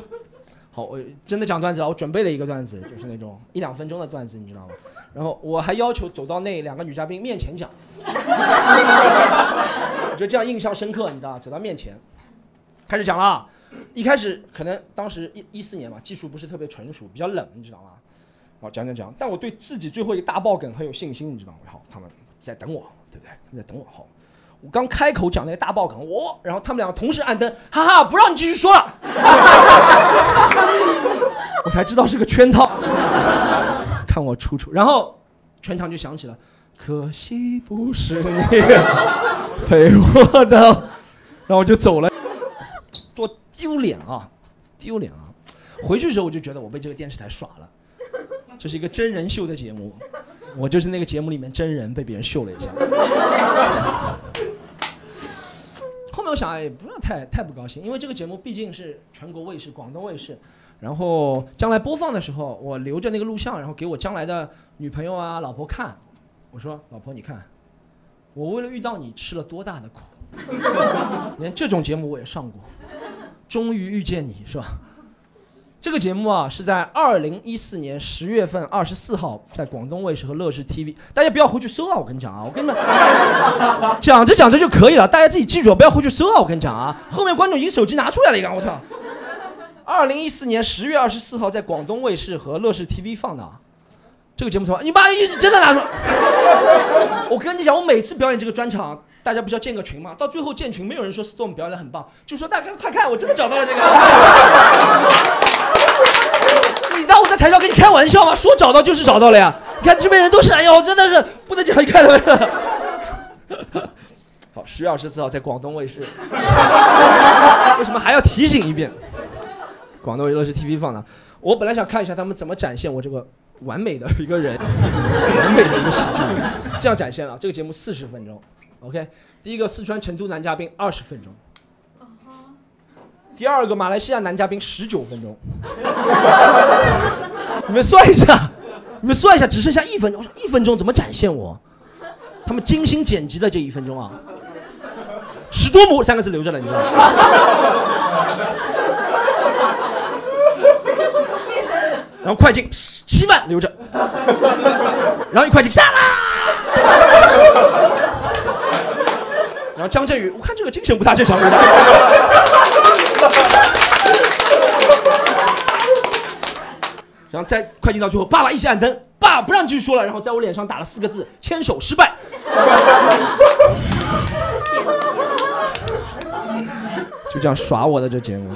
好，我真的讲段子啊！我准备了一个段子，就是那种一两分钟的段子，你知道吗？然后我还要求走到那两个女嘉宾面前讲，觉得这样印象深刻，你知道？走到面前，开始讲了。一开始可能当时一一四年嘛，技术不是特别纯熟，比较冷，你知道吗？好，讲讲讲，但我对自己最后一个大爆梗很有信心，你知道吗？好，他们在等我，对不对？他们在等我。好。我刚开口讲那个大爆梗，我，然后他们两个同时按灯，哈哈，不让你继续说了，我才知道是个圈套，看我出出，然后全场就响起了，可惜不是你陪我的，然后我就走了，多丢脸啊，丢脸啊！回去的时候我就觉得我被这个电视台耍了，这是一个真人秀的节目。我就是那个节目里面真人被别人秀了一下，后面我想也不要太太不高兴，因为这个节目毕竟是全国卫视、广东卫视，然后将来播放的时候，我留着那个录像，然后给我将来的女朋友啊、老婆看，我说老婆你看，我为了遇到你吃了多大的苦，连这种节目我也上过，终于遇见你是吧？这个节目啊，是在二零一四年十月份二十四号在广东卫视和乐视 TV，大家不要回去搜啊！我跟你讲啊，我跟你们 讲着讲着就可以了，大家自己记住，不要回去搜啊！我跟你讲啊，后面观众已经手机拿出来了，一个我操！二零一四年十月二十四号在广东卫视和乐视 TV 放的，这个节目什么？你妈一直真的拿出来？我跟你讲，我每次表演这个专场，大家不是要建个群吗？到最后建群，没有人说 Storm 表演的很棒，就说大家快看，我真的找到了这个。你当我在台上跟你开玩笑吗？说找到就是找到了呀！你看这边人都是，哎呦，真的是不能讲，你看到没有？好，十月二十四号在广东卫视，为什么还要提醒一遍？广东卫视 TV 放的。我本来想看一下他们怎么展现我这个完美的一个人，完美的一个喜剧，这样展现了。这个节目四十分钟，OK。第一个四川成都男嘉宾二十分钟。第二个马来西亚男嘉宾十九分钟，你们算一下，你们算一下，只剩下一分钟，一分钟怎么展现我？他们精心剪辑的这一分钟啊，十多亩三个字留着了，你知道吗？然后快进七万留着，然后一快进炸啦！然后张振宇，我看这个精神不大正常。然后再快进到最后，爸爸一起按灯，爸不让继续说了，然后在我脸上打了四个字：牵手失败。就这样耍我的这节目。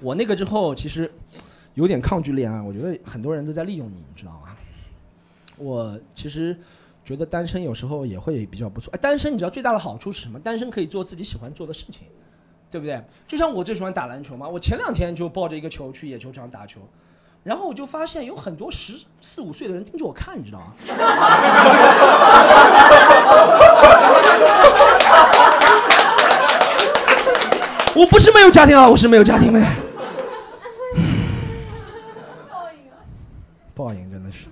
我那个之后其实有点抗拒恋爱，我觉得很多人都在利用你，你知道吗？我其实觉得单身有时候也会比较不错。哎，单身你知道最大的好处是什么？单身可以做自己喜欢做的事情，对不对？就像我最喜欢打篮球嘛，我前两天就抱着一个球去野球场打球，然后我就发现有很多十四五岁的人盯着我看，你知道吗？我不是没有家庭啊，我是没有家庭的。报应真的是。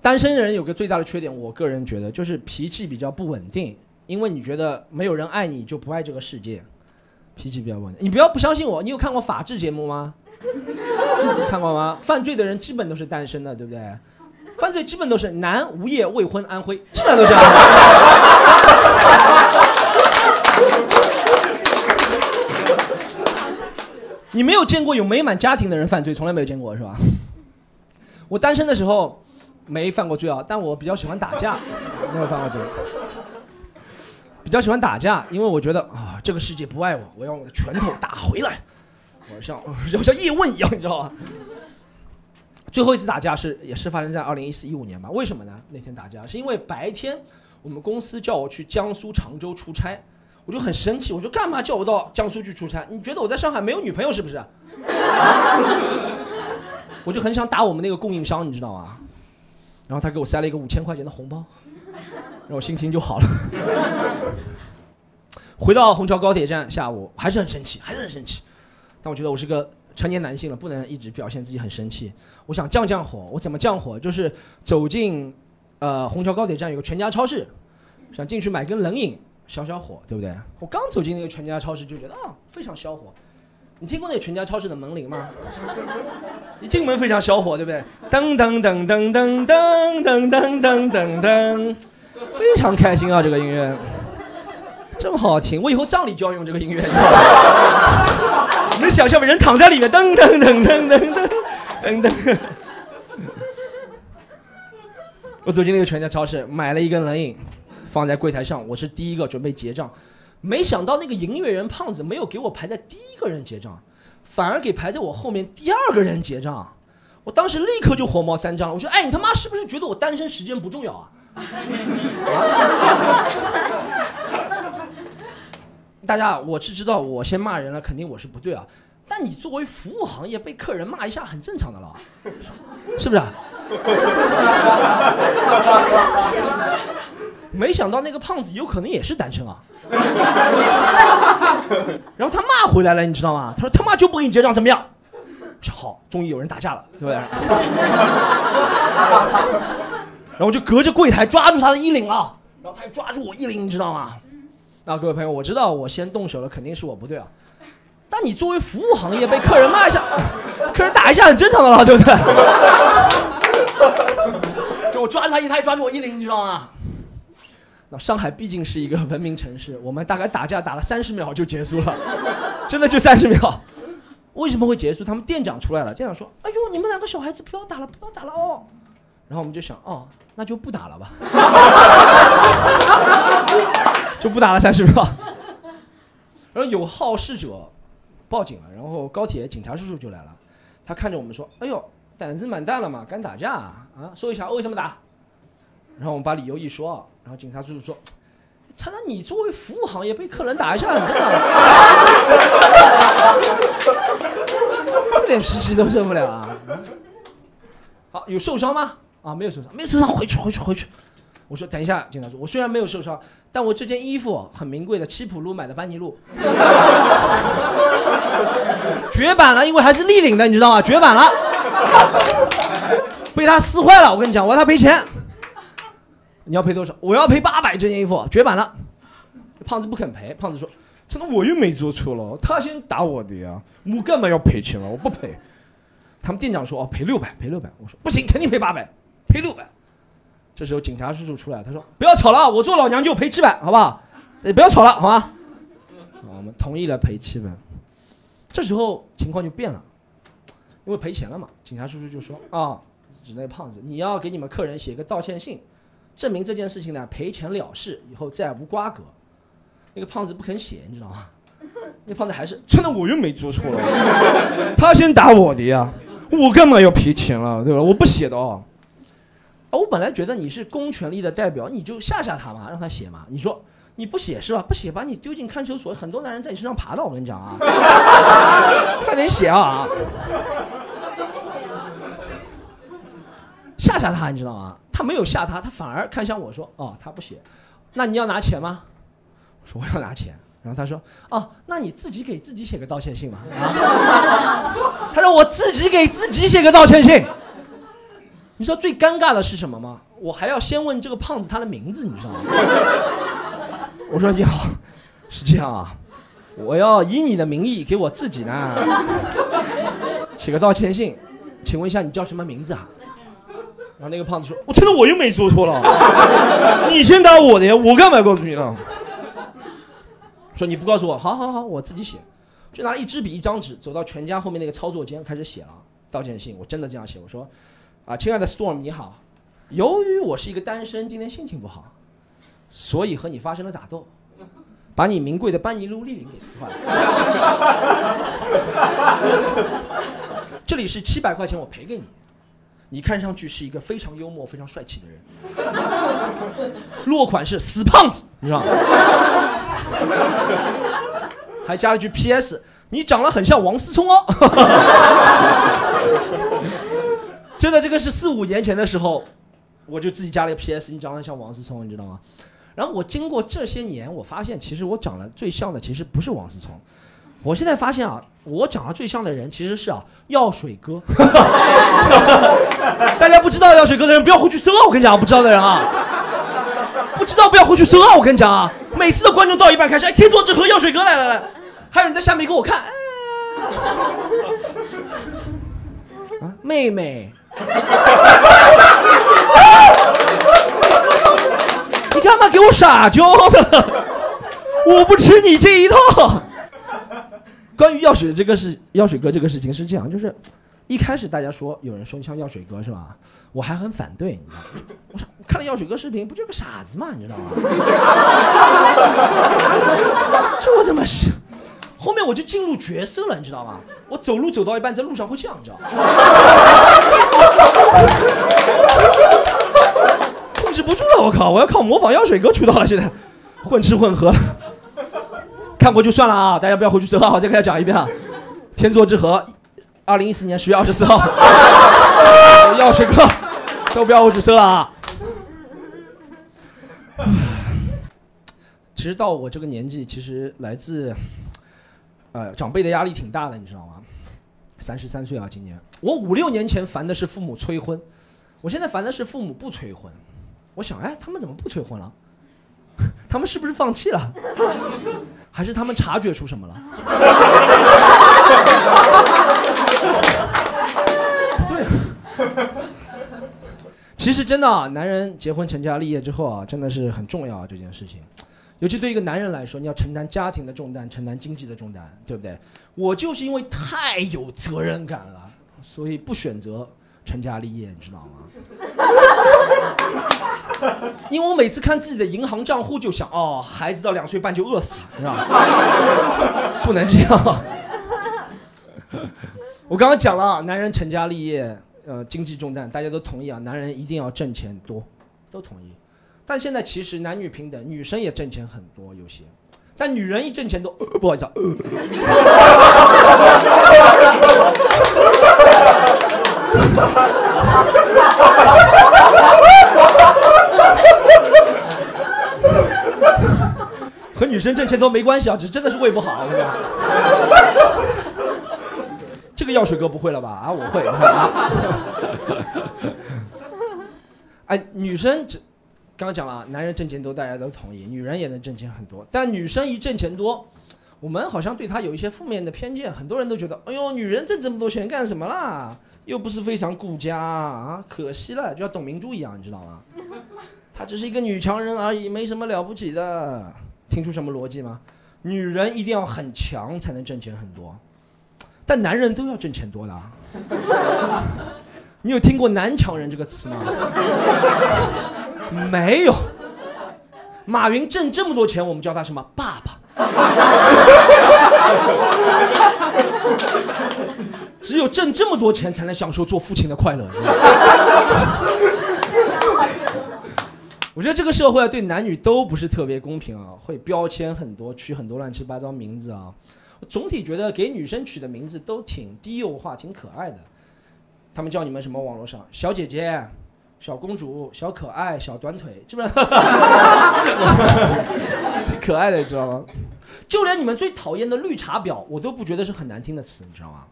单身人有个最大的缺点，我个人觉得就是脾气比较不稳定，因为你觉得没有人爱你，就不爱这个世界，脾气比较稳定。你不要不相信我，你有看过法制节目吗？看过吗？犯罪的人基本都是单身的，对不对？犯罪基本都是男无业未婚安徽，基本上都这样。你没有见过有美满家庭的人犯罪，从来没有见过是吧？我单身的时候。没犯过罪啊，但我比较喜欢打架，没有犯过罪。比较喜欢打架，因为我觉得啊，这个世界不爱我，我要我的拳头打回来。我像要像叶问一样，你知道吗？最后一次打架是也是发生在二零一四一五年吧？为什么呢？那天打架是因为白天我们公司叫我去江苏常州出差，我就很生气，我说干嘛叫我到江苏去出差？你觉得我在上海没有女朋友是不是？我就很想打我们那个供应商，你知道吗？然后他给我塞了一个五千块钱的红包，让我心情就好了。回到虹桥高铁站，下午还是很生气，还是很生气。但我觉得我是个成年男性了，不能一直表现自己很生气。我想降降火，我怎么降火？就是走进呃虹桥高铁站有个全家超市，想进去买根冷饮小小火，对不对？我刚走进那个全家超市就觉得啊非常消火。你听过那个全家超市的门铃吗？一进门非常消火，对不对？噔噔噔噔噔噔噔噔噔噔噔，非常开心啊！这个音乐这么好听，我以后葬礼就要用这个音乐。你能 想象吗？人躺在里面，噔噔噔噔噔噔噔噔。我走进那个全家超市，买了一根冷饮，放在柜台上。我是第一个准备结账，没想到那个营业员胖子没有给我排在第一个人结账，反而给排在我后面第二个人结账。我当时立刻就火冒三丈了，我说：“哎，你他妈是不是觉得我单身时间不重要啊？” 大家，我是知道我先骂人了，肯定我是不对啊。但你作为服务行业被客人骂一下很正常的了，是不是啊？没想到那个胖子有可能也是单身啊。然后他骂回来了，你知道吗？他说他妈就不给你结账，怎么样？我说好，终于有人打架了，对不对？然后我就隔着柜台抓住他的衣领啊，然后他又抓住我衣领，你知道吗？啊，各位朋友，我知道我先动手了，肯定是我不对啊。但你作为服务行业被客人骂一下，客人打一下很正常的了，对不对？就我抓住他一，他也抓住我衣领，你知道吗？那上海毕竟是一个文明城市，我们大概打架打了三十秒就结束了，真的就三十秒。为什么会结束？他们店长出来了，店长说：“哎呦，你们两个小孩子不要打了，不要打了哦。”然后我们就想，哦，那就不打了吧，就不打了三十秒。然后有好事者报警了，然后高铁警察叔叔就来了，他看着我们说：“哎呦，胆子蛮大了嘛，敢打架啊？啊，说一下为什么打？”然后我们把理由一说，然后警察叔叔说：“操，那你作为服务行业被客人打一下很正常，这 点脾气都受不了啊。”好，有受伤吗？啊，没有受伤，没有受伤，回去，回去，回去。我说等一下，警察说，我虽然没有受伤，但我这件衣服很名贵的，七浦路买的班尼路，绝版了，因为还是立领的，你知道吗？绝版了，被他撕坏了。我跟你讲，我要他赔钱。你要赔多少？我要赔八百，这件衣服绝版了。胖子不肯赔，胖子说：“真的，我又没做错了，他先打我的呀，我干嘛要赔钱了？我不赔。”他们店长说：“哦，赔六百，赔六百。”我说：“不行，肯定赔八百，赔六百。”这时候警察叔叔出来，他说：“不要吵了，我做老娘就赔七百，好不好？不要吵了，好吗？”我们同意了赔七百。这时候情况就变了，因为赔钱了嘛。警察叔叔就说：“啊，指那胖子，你要给你们客人写个道歉信，证明这件事情呢赔钱了事，以后再无瓜葛。”那个胖子不肯写，你知道吗？那胖子还是真的，我又没做错了，他先打我的呀，我干嘛要赔钱了，对吧？我不写的哦。啊，我本来觉得你是公权力的代表，你就吓吓他嘛，让他写嘛。你说你不写是吧？不写把你丢进看守所，很多男人在你身上爬的，我跟你讲啊，快点写啊！吓吓他，你知道吗？他没有吓他，他反而看向我说：“哦，他不写，那你要拿钱吗？”我说：“我要拿钱。”然后他说：“哦，那你自己给自己写个道歉信吧。”啊，他说我自己给自己写个道歉信。你知道最尴尬的是什么吗？我还要先问这个胖子他的名字，你知道吗？我说：“你好，是这样啊，我要以你的名义给我自己呢写个道歉信，请问一下你叫什么名字啊？”然后那个胖子说：“我真的我又没做错了，你先打我的呀，我干嘛告诉你呢？”说你不告诉我，好好好，我自己写。就拿了一支笔一张纸，走到全家后面那个操作间开始写了道歉信。我真的这样写，我说：“啊，亲爱的 Storm 你好，由于我是一个单身，今天心情不好，所以和你发生了打斗，把你名贵的班尼路立领给撕坏了。这里是七百块钱，我赔给你。你看上去是一个非常幽默、非常帅气的人。落款是死胖子，你知道吗？还加了句 P.S. 你长得很像王思聪哦。真的，这个是四五年前的时候，我就自己加了一个 P.S. 你长得像王思聪，你知道吗？然后我经过这些年，我发现其实我长得最像的其实不是王思聪，我现在发现啊，我长得最像的人其实是啊药水哥。大家不知道药水哥的人不要回去搜啊！我跟你讲，不知道的人啊，不知道不要回去搜啊！我跟你讲啊，每次的观众到一半开始，哎，天作之合药水哥来来来，还有人在下面给我看，哎啊，妹妹。你干嘛给我撒娇的？我不吃你这一套。关于药水这个事，药水哥这个事情是这样，就是一开始大家说有人说你像药水哥是吧？我还很反对，你知道吗？我说看了药水哥视频，不就是个傻子嘛，你知道吗？这我怎么是？后面我就进入角色了，你知道吗？我走路走到一半，在路上会这样，你知道吗？控制不住了，我靠！我要靠模仿药水哥出道了，现在混吃混喝。看过就算了啊，大家不要回去搜啊！我再给大家讲一遍啊，《天作之合》，二零一四年十月二十四号，药水哥都不要回去搜了啊。其实到我这个年纪，其实来自呃长辈的压力挺大的，你知道吗？三十三岁啊，今年我五六年前烦的是父母催婚，我现在烦的是父母不催婚。我想，哎，他们怎么不催婚了？他们是不是放弃了？还是他们察觉出什么了？对。其实真的啊，男人结婚成家立业之后啊，真的是很重要啊这件事情。尤其对一个男人来说，你要承担家庭的重担，承担经济的重担，对不对？我就是因为太有责任感了，所以不选择成家立业，你知道吗？因为我每次看自己的银行账户，就想，哦，孩子到两岁半就饿死了，是吧？不能这样。我刚刚讲了啊，男人成家立业，呃，经济重担，大家都同意啊，男人一定要挣钱多，都同意。但现在其实男女平等，女生也挣钱很多，有些，但女人一挣钱多，不好意思啊。和女生挣钱多没关系啊，只是真的是胃不好。这个药水哥不会了吧？啊，我会。哎，女生这刚刚讲了，男人挣钱多，大家都同意，女人也能挣钱很多。但女生一挣钱多，我们好像对她有一些负面的偏见，很多人都觉得，哎呦，女人挣这么多钱干什么啦？又不是非常顾家啊，可惜了，就像董明珠一样，你知道吗？她只是一个女强人而已，没什么了不起的。听出什么逻辑吗？女人一定要很强才能挣钱很多，但男人都要挣钱多的。你有听过“男强人”这个词吗？没有。马云挣这么多钱，我们叫他什么？爸爸。只有挣这么多钱，才能享受做父亲的快乐。我觉得这个社会啊，对男女都不是特别公平啊，会标签很多，取很多乱七八糟名字啊。总体觉得给女生取的名字都挺低幼化，挺可爱的。他们叫你们什么？网络上小姐姐、小公主、小可爱、小短腿，是不是？挺 可爱的，你知道吗？就连你们最讨厌的绿茶婊，我都不觉得是很难听的词，你知道吗？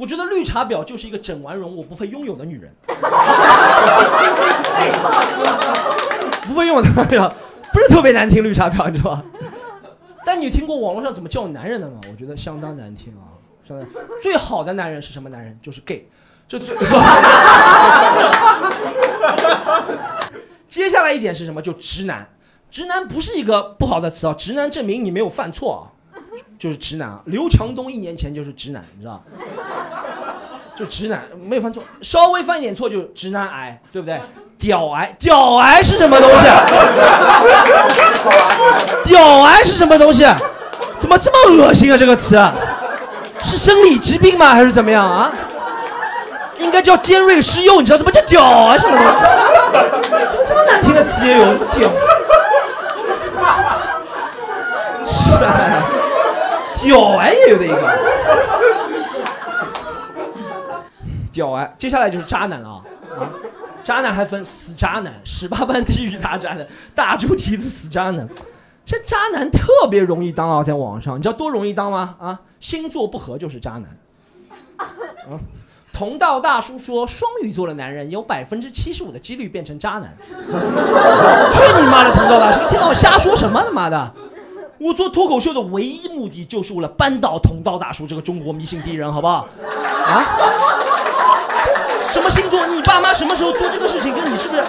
我觉得绿茶婊就是一个整完容我不配 拥有的女人。不会用的，对吧？不是特别难听，绿茶婊，你知道吧？但你听过网络上怎么叫男人的吗？我觉得相当难听啊！相当最好的男人是什么男人？就是 gay。这最。接下来一点是什么？就直男。直男不是一个不好的词啊，直男证明你没有犯错啊，就是直男啊。刘强东一年前就是直男，你知道就直男没有犯错，稍微犯一点错就直男癌，对不对？屌癌，屌癌是什么东西？屌癌是什么东西？怎么这么恶心啊？这个词，是生理疾病吗？还是怎么样啊？应该叫尖锐湿疣，你知道怎么叫屌啊？什么东西？怎么这么难听的词也有屌？是的，屌完也有的一个。屌完，接下来就是渣男了啊！渣男还分死渣男、十八般地狱大渣男、大猪蹄子死渣男。这渣男特别容易当啊，在网上，你知道多容易当吗？啊，星座不合就是渣男。啊，同道大叔说，双鱼座的男人有百分之七十五的几率变成渣男。去你妈的，同道大叔，一天到晚瞎说什么他妈的！我做脱口秀的唯一目的就是为了扳倒同道大叔这个中国迷信第一人，好不好？啊？什么星座？你爸妈什么时候做这个事情？跟你是不是？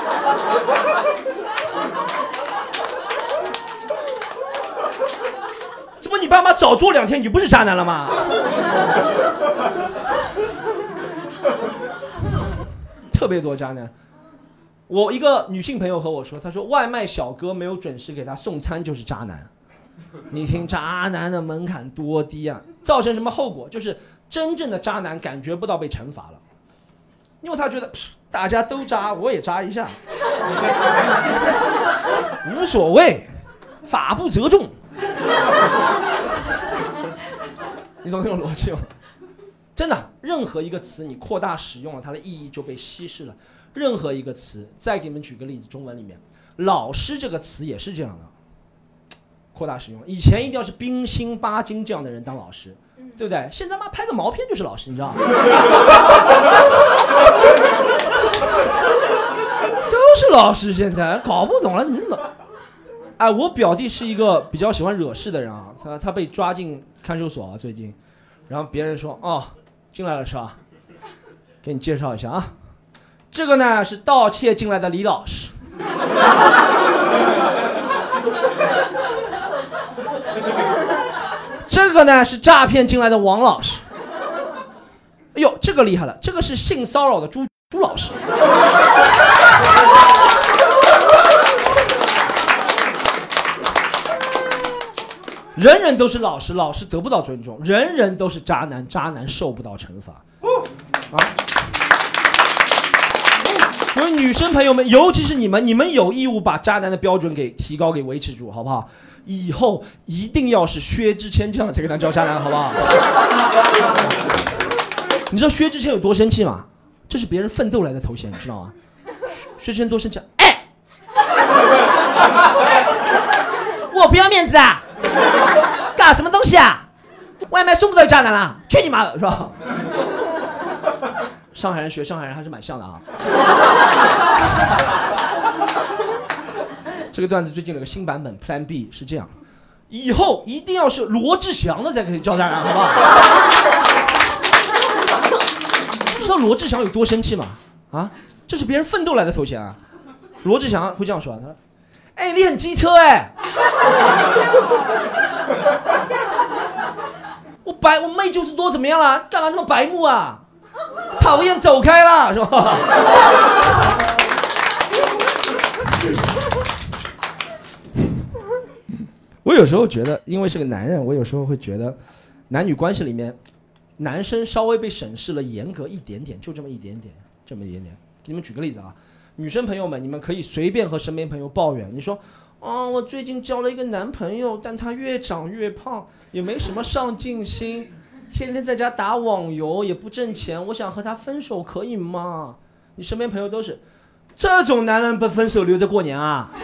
这不你爸妈早做两天，你不是渣男了吗？特别多渣男。我一个女性朋友和我说，她说外卖小哥没有准时给她送餐就是渣男。你听渣男的门槛多低啊！造成什么后果？就是真正的渣男感觉不到被惩罚了，因为他觉得大家都渣，我也渣一下，无所谓，法不责众。你懂这种逻辑吗？真的，任何一个词你扩大使用了，它的意义就被稀释了。任何一个词，再给你们举个例子，中文里面“老师”这个词也是这样的，扩大使用。以前一定要是冰心、巴金这样的人当老师，对不对？现在妈拍个毛片就是老师，你知道吗？都是老师，现在搞不懂了，怎么那么……哎，我表弟是一个比较喜欢惹事的人啊，他他被抓进看守所啊，最近，然后别人说哦，进来了是吧？给你介绍一下啊，这个呢是盗窃进来的李老师，这个呢是诈骗进来的王老师，哎呦，这个厉害了，这个是性骚扰的朱朱老师。人人都是老师，老师得不到尊重；人人都是渣男，渣男受不到惩罚。啊！所以女生朋友们，尤其是你们，你们有义务把渣男的标准给提高、给维持住，好不好？以后一定要是薛之谦这样才给他叫渣男，好不好？你知道薛之谦有多生气吗？这是别人奋斗来的头衔，你知道吗？薛之谦多生气，哎，我不要面子啊！干什么东西啊？外卖送不到渣男了，去你妈的，是吧？上海人学上海人还是蛮像的啊。这个段子最近有个新版本，Plan B 是这样：以后一定要是罗志祥的才可以叫渣男，好不好？知道罗志祥有多生气吗？啊，这是别人奋斗来的头衔啊！罗志祥会这样说：“他说，哎，你很机车哎。”我白我妹就是多怎么样了？干嘛这么白目啊？讨厌，走开啦，是吧？我有时候觉得，因为是个男人，我有时候会觉得，男女关系里面，男生稍微被审视了严格一点点，就这么一点点，这么一点点。给你们举个例子啊，女生朋友们，你们可以随便和身边朋友抱怨，你说。哦，我最近交了一个男朋友，但他越长越胖，也没什么上进心，天天在家打网游，也不挣钱。我想和他分手，可以吗？你身边朋友都是这种男人，不分手留着过年啊？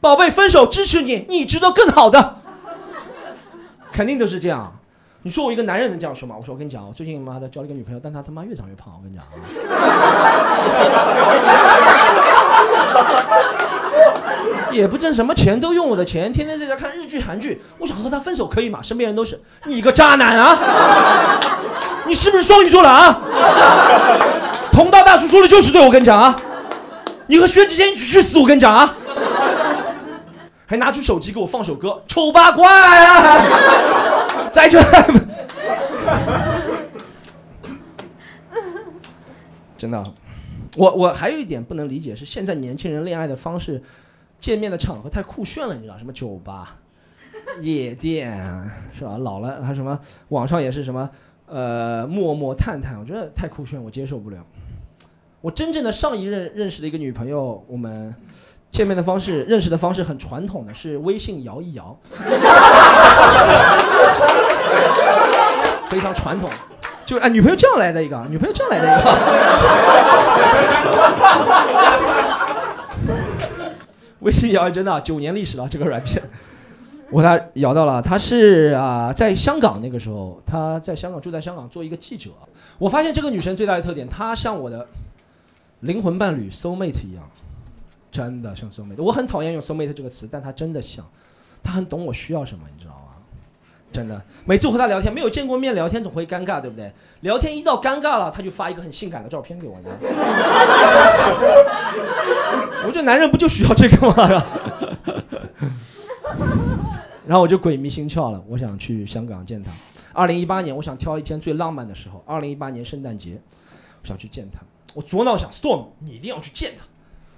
宝贝，分手支持你，你值得更好的，肯定都是这样。你说我一个男人能这样说吗？我说我跟你讲，我最近妈的交了一个女朋友，但她他妈越长越胖。我跟你讲啊，也不挣什么钱，都用我的钱，天天在家看日剧韩剧。我想和他分手，可以吗？身边人都是你个渣男啊！你是不是双鱼座的啊？同道大叔说的就是对，我跟你讲啊，你和薛之谦一起去死！我跟你讲啊，还拿出手机给我放首歌，丑八怪啊！在这，真的，我我还有一点不能理解是，现在年轻人恋爱的方式，见面的场合太酷炫了，你知道什么酒吧、夜店是吧？老了还什么网上也是什么，呃，默默探探，我觉得太酷炫，我接受不了。我真正的上一任认识的一个女朋友，我们见面的方式、认识的方式很传统的，是微信摇一摇，非常传统。就啊，女朋友这样来的一个，女朋友这样来的一个。微信摇真的九年历史了，这个软件。我给他摇到了，他是啊、在香港那个时候，他在香港住在香港做一个记者。我发现这个女生最大的特点，她像我的灵魂伴侣 soul mate 一样，真的像 soul mate。我很讨厌用 soul mate 这个词，但她真的像，她很懂我需要什么，你知道吗？真的，每次我和他聊天，没有见过面聊天总会尴尬，对不对？聊天一到尴尬了，他就发一个很性感的照片给我呢。我这男人不就需要这个吗？然后我就鬼迷心窍了，我想去香港见他。二零一八年，我想挑一天最浪漫的时候，二零一八年圣诞节，我想去见他。我左脑想 Storm，你一定要去见他；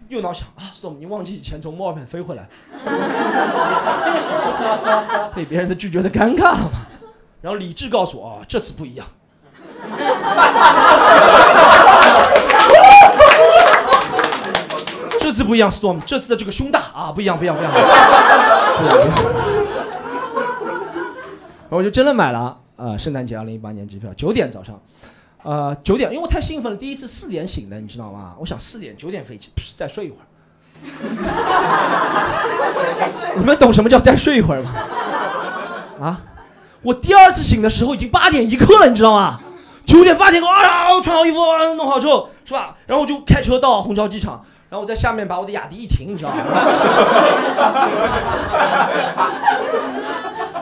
右脑想啊，Storm，你忘记以前从墨尔本飞回来，被别人的拒绝的尴尬了嘛？然后理智告诉我啊，这次不一样。这次不一样，Storm，这次的这个胸大啊，不一样，不一样，不一样。不一样不一样我就真的买了啊、呃圣诞节二零一八年机票，九点早上，呃，九点，因为我太兴奋了，第一次四点醒的，你知道吗？我想四点九点飞机，再睡一会儿。你们懂什么叫再睡一会儿吗？啊，我第二次醒的时候已经八点一刻了，你知道吗？九点八点多，啊，我穿好衣服，啊弄好之后是吧？然后我就开车到虹桥机场，然后我在下面把我的雅迪一停，你知道吗？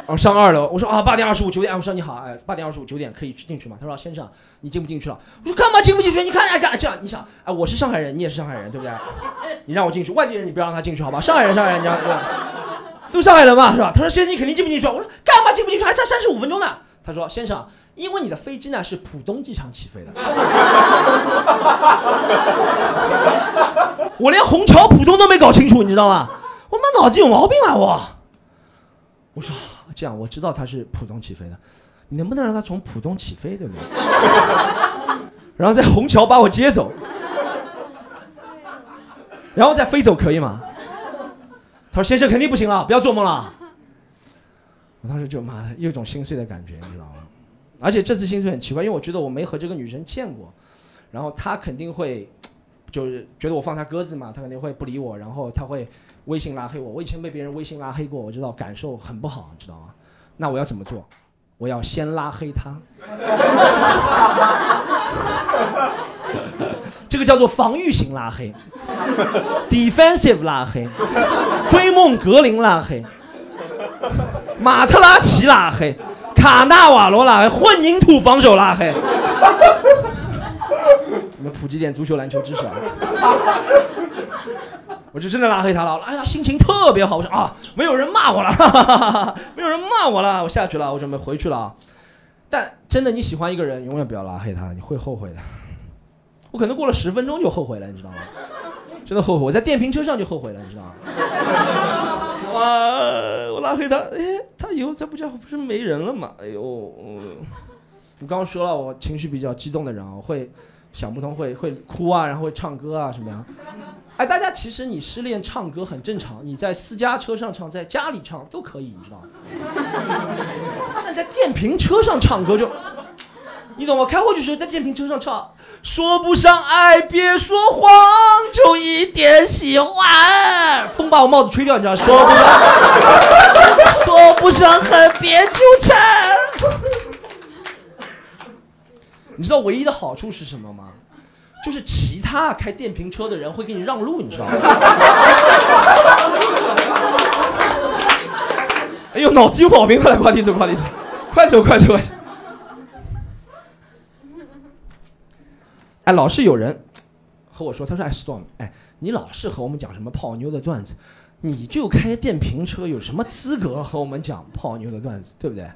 然后上二楼，我说啊，八点二十五，九点，我说你好，哎，八点二十五，九点可以进去吗？他说先生，你进不进去了？我说干嘛进不进去？你看，哎，干这样，你想，哎，我是上海人，你也是上海人，对不对？你让我进去，外地人你不要让他进去，好吧？上海人，上海人，你让对吧？都上海人嘛，是吧？他说先生，你肯定进不进去？我说干嘛进不进去？还差三十五分钟呢。他说先生，因为你的飞机呢是浦东机场起飞的，我连虹桥浦东都没搞清楚，你知道吗？我妈脑子有毛病啊我！我说这样，我知道他是浦东起飞的，你能不能让他从浦东起飞，对不对？然后在虹桥把我接走，然后再飞走可以吗？他说先生肯定不行了，不要做梦了。我当时就妈的有一种心碎的感觉，你知道吗？而且这次心碎很奇怪，因为我觉得我没和这个女生见过，然后她肯定会就是觉得我放她鸽子嘛，她肯定会不理我，然后她会微信拉黑我。我以前被别人微信拉黑过，我知道感受很不好，你知道吗？那我要怎么做？我要先拉黑他，这个叫做防御型拉黑，defensive 拉黑，追梦格林拉黑。马特拉齐拉黑，卡纳瓦罗拉黑，混凝土防守拉黑。你们普及点足球篮球知识啊！我就真的拉黑他了，拉黑他心情特别好。我说啊，没有人骂我了，哈哈哈没有人骂我了，我下去了，我准备回去了啊。但真的你喜欢一个人，永远不要拉黑他，你会后悔的。我可能过了十分钟就后悔了，你知道吗？真的后悔，我在电瓶车上就后悔了，你知道吗？哇，我拉黑他，哎，他以后在不家不是没人了吗？哎呦，嗯我刚刚说了，我情绪比较激动的人啊，我会想不通，会会哭啊，然后会唱歌啊，什么呀？哎，大家其实你失恋唱歌很正常，你在私家车上唱，在家里唱都可以，你知道吗？但在电瓶车上唱歌就，你懂吗？开会的时候在电瓶车上唱，说不上爱，别说谎，就一点喜欢。风把我帽子吹掉，你知道？说不上，说不上恨，别纠缠。你知道唯一的好处是什么吗？就是其他开电瓶车的人会给你让路，你知道吗？哎呦，脑子有毛病，快来，快点走，快点走，快走，快走，快走。哎，老是有人和我说，他说：“哎，Storm，哎，你老是和我们讲什么泡妞的段子，你就开电瓶车，有什么资格和我们讲泡妞的段子，对不对？”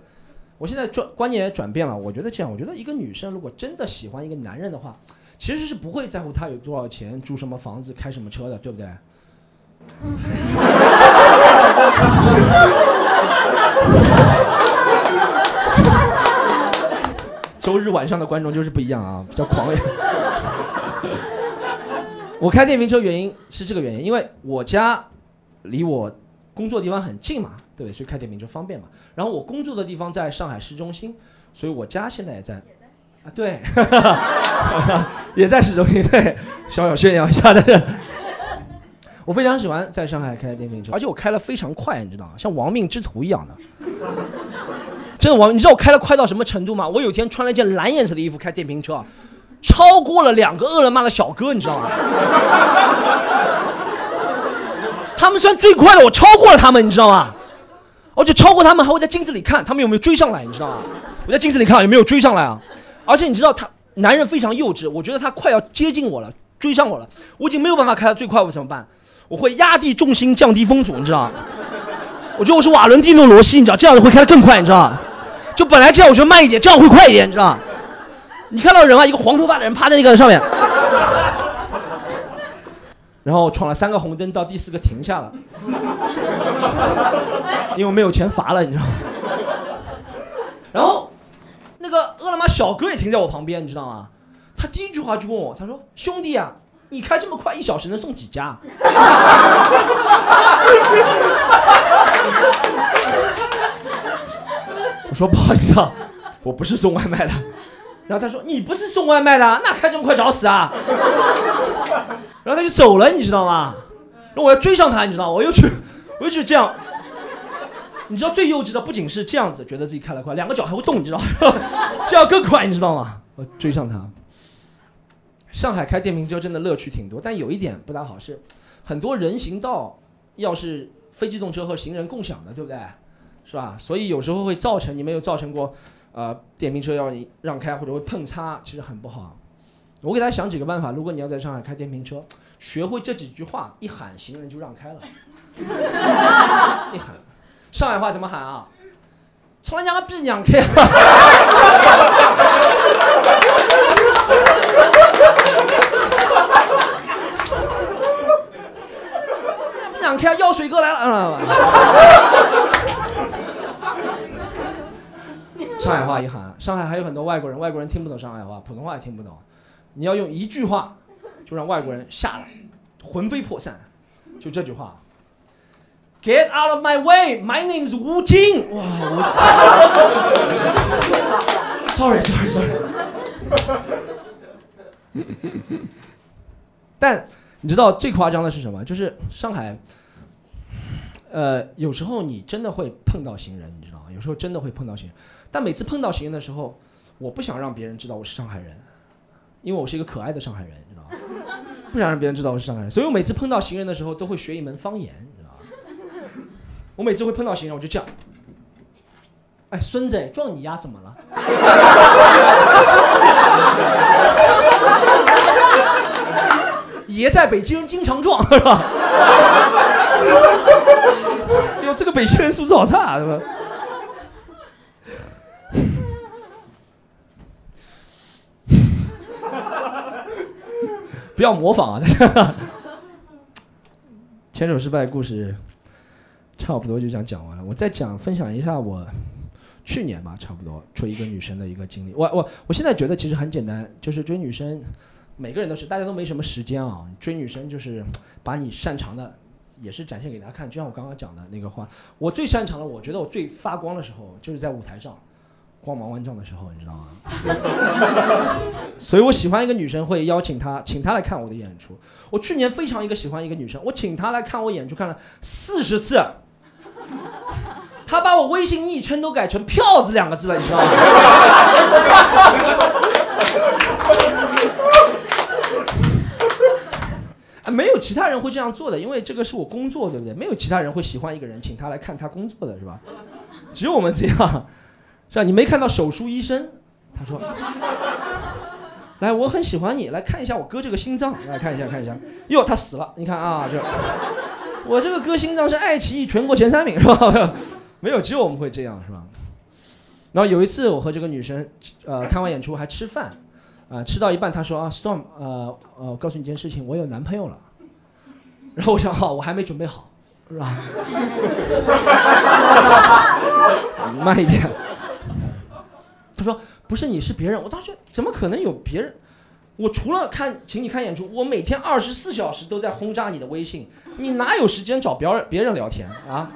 我现在转观念也转变了，我觉得这样，我觉得一个女生如果真的喜欢一个男人的话，其实是不会在乎他有多少钱、住什么房子、开什么车的，对不对？周日晚上的观众就是不一样啊，比较狂野。我开电瓶车原因是这个原因，因为我家离我工作地方很近嘛，对不对？所以开电瓶车方便嘛。然后我工作的地方在上海市中心，所以我家现在也在。啊，对，也在市中心，对，小小炫耀一下的。我非常喜欢在上海开电瓶车，而且我开了非常快，你知道吗？像亡命之徒一样的。真的亡，你知道我开的快到什么程度吗？我有一天穿了一件蓝颜色的衣服开电瓶车，超过了两个饿了么的小哥，你知道吗？他们算最快的，我超过了他们，你知道吗？而且超过他们还会在镜子里看他们有没有追上来，你知道吗？我在镜子里看有没有追上来啊？而且你知道他男人非常幼稚，我觉得他快要接近我了，追上我了，我已经没有办法开到最快，我怎么办？我会压低重心，降低风阻，你知道？我觉得我是瓦伦蒂诺罗西，你知道，这样子会开得更快，你知道？就本来这样我觉得慢一点，这样会快一点，你知道？你看到人啊，一个黄头发的人趴在那个上面，然后闯了三个红灯，到第四个停下了，因为没有钱罚了，你知道？然后那个饿了么小哥也停在我旁边，你知道吗？他第一句话就问我，他说：“兄弟啊。”你开这么快，一小时能送几家？我说不好意思啊，我不是送外卖的。然后他说你不是送外卖的，那开这么快找死啊？然后他就走了，你知道吗？那我要追上他，你知道？我又去，我又去这样。你知道最幼稚的不仅是这样子，觉得自己开得快，两个脚还会动，你知道吗？这样更快，你知道吗？我追上他。上海开电瓶车真的乐趣挺多，但有一点不大好是，很多人行道要是非机动车和行人共享的，对不对？是吧？所以有时候会造成你们有造成过，呃，电瓶车要让开或者会碰擦，其实很不好。我给大家想几个办法，如果你要在上海开电瓶车，学会这几句话，一喊行人就让开了。一喊，上海话怎么喊啊？从来娘个逼娘开！两开药水哥来了，上海话一喊，上海还有很多外国人，外国人听不懂上海话，普通话也听不懂，你要用一句话就让外国人下来，魂飞魄散，就这句话，Get out of my way, my name is 吴京。哇我，Sorry Sorry Sorry。但你知道最夸张的是什么？就是上海。呃，有时候你真的会碰到行人，你知道吗？有时候真的会碰到行人，但每次碰到行人的时候，我不想让别人知道我是上海人，因为我是一个可爱的上海人，你知道吗？不想让别人知道我是上海人，所以我每次碰到行人的时候都会学一门方言？我每次会碰到行人，我就这样，哎，孙子，撞你丫怎么了？爷在北京经常撞，是吧？哟，这个北京人素质好差，是吧？不要模仿啊！牵手失败故事差不多就这样讲完了。我再讲分享一下我去年吧，差不多追一个女生的一个经历。我我我现在觉得其实很简单，就是追女生，每个人都是，大家都没什么时间啊。追女生就是把你擅长的。也是展现给大家看，就像我刚刚讲的那个话，我最擅长的，我觉得我最发光的时候，就是在舞台上，光芒万丈的时候，你知道吗？所以我喜欢一个女生，会邀请她，请她来看我的演出。我去年非常一个喜欢一个女生，我请她来看我演出，看了四十次，他把我微信昵称都改成“票子”两个字了，你知道吗？啊，没有其他人会这样做的，因为这个是我工作，对不对？没有其他人会喜欢一个人，请他来看他工作的是吧？只有我们这样，是吧？你没看到手术医生，他说，来，我很喜欢你，来看一下我哥这个心脏，来看一下，看一下，哟，他死了，你看啊，这，我这个割心脏是爱奇艺全国前三名是吧？没有，只有我们会这样是吧？然后有一次我和这个女生，呃，看完演出还吃饭。啊，吃到一半，她说啊，Storm，呃呃，告诉你一件事情，我有男朋友了。然后我想，好，我还没准备好，是吧？慢一点。他说不是你是别人。我当时怎么可能有别人？我除了看请你看演出，我每天二十四小时都在轰炸你的微信，你哪有时间找别人别人聊天啊？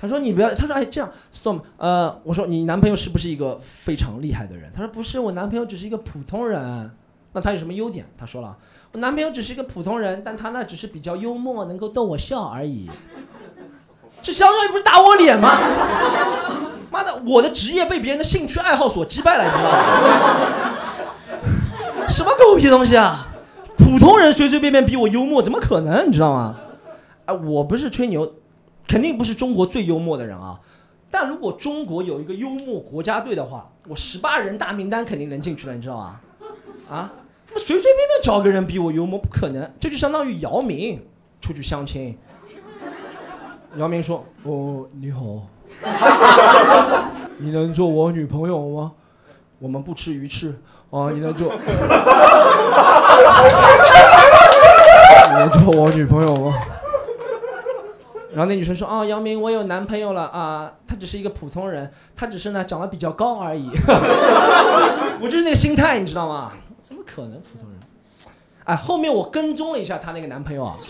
他说你不要，他说哎这样，Storm，呃，我说你男朋友是不是一个非常厉害的人？他说不是，我男朋友只是一个普通人。那他有什么优点？他说了，我男朋友只是一个普通人，但他那只是比较幽默，能够逗我笑而已。这相当于不是打我脸吗？妈的，我的职业被别人的兴趣爱好所击败了，你知道吗？什么狗屁东西啊！普通人随随便便比我幽默，怎么可能？你知道吗？哎，我不是吹牛。肯定不是中国最幽默的人啊，但如果中国有一个幽默国家队的话，我十八人大名单肯定能进去了，你知道吗？啊，怎么随随便便找个人比我幽默？不可能，这就相当于姚明出去相亲。姚明说：“哦，你好，你能做我女朋友吗？我们不吃鱼翅啊，你能做？你能做我女朋友吗？”然后那女生说：“哦，杨明，我有男朋友了啊，他只是一个普通人，他只是呢长得比较高而已。我就是那个心态，你知道吗？怎么可能普通人？哎，后面我跟踪了一下她那个男朋友啊，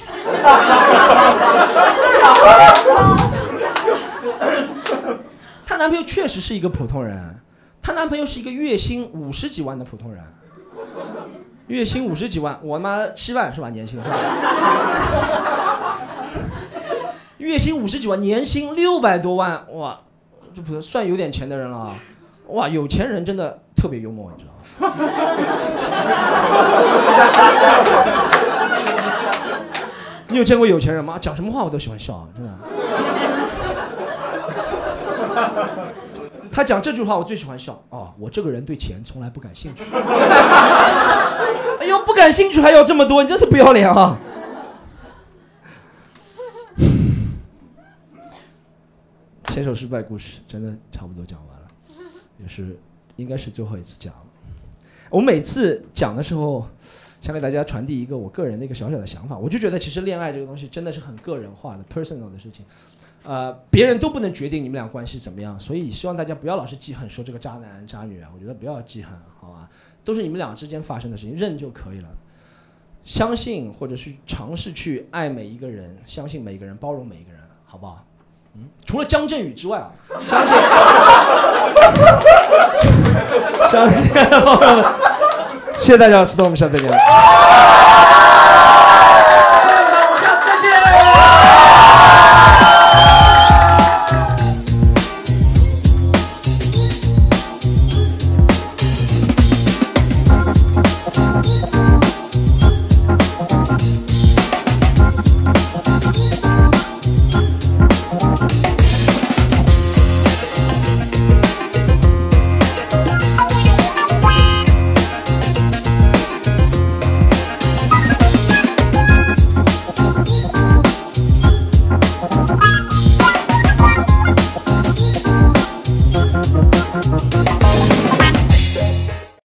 她男朋友确实是一个普通人，她男朋友是一个月薪五十几万的普通人，月薪五十几万，我妈七万是吧？年薪是吧？”月薪五十几万，年薪六百多万，哇，这不算有点钱的人了，啊哇，有钱人真的特别幽默，你知道吗？你有见过有钱人吗？讲什么话我都喜欢笑，真的。他讲这句话我最喜欢笑哦，我这个人对钱从来不感兴趣。哎呦，不感兴趣还要这么多，你真是不要脸啊！牵手失败故事真的差不多讲完了，也是应该是最后一次讲了。我每次讲的时候，想给大家传递一个我个人的一个小小的想法，我就觉得其实恋爱这个东西真的是很个人化的 personal 的事情，呃，别人都不能决定你们俩关系怎么样，所以希望大家不要老是记恨说这个渣男渣女啊，我觉得不要记恨，好吧？都是你们俩之间发生的事情，认就可以了。相信或者是尝试去爱每一个人，相信每一个人，包容每一个人，好不好？嗯，除了江振宇之外啊，相信，相信，谢谢大家，石头，我们下次再见。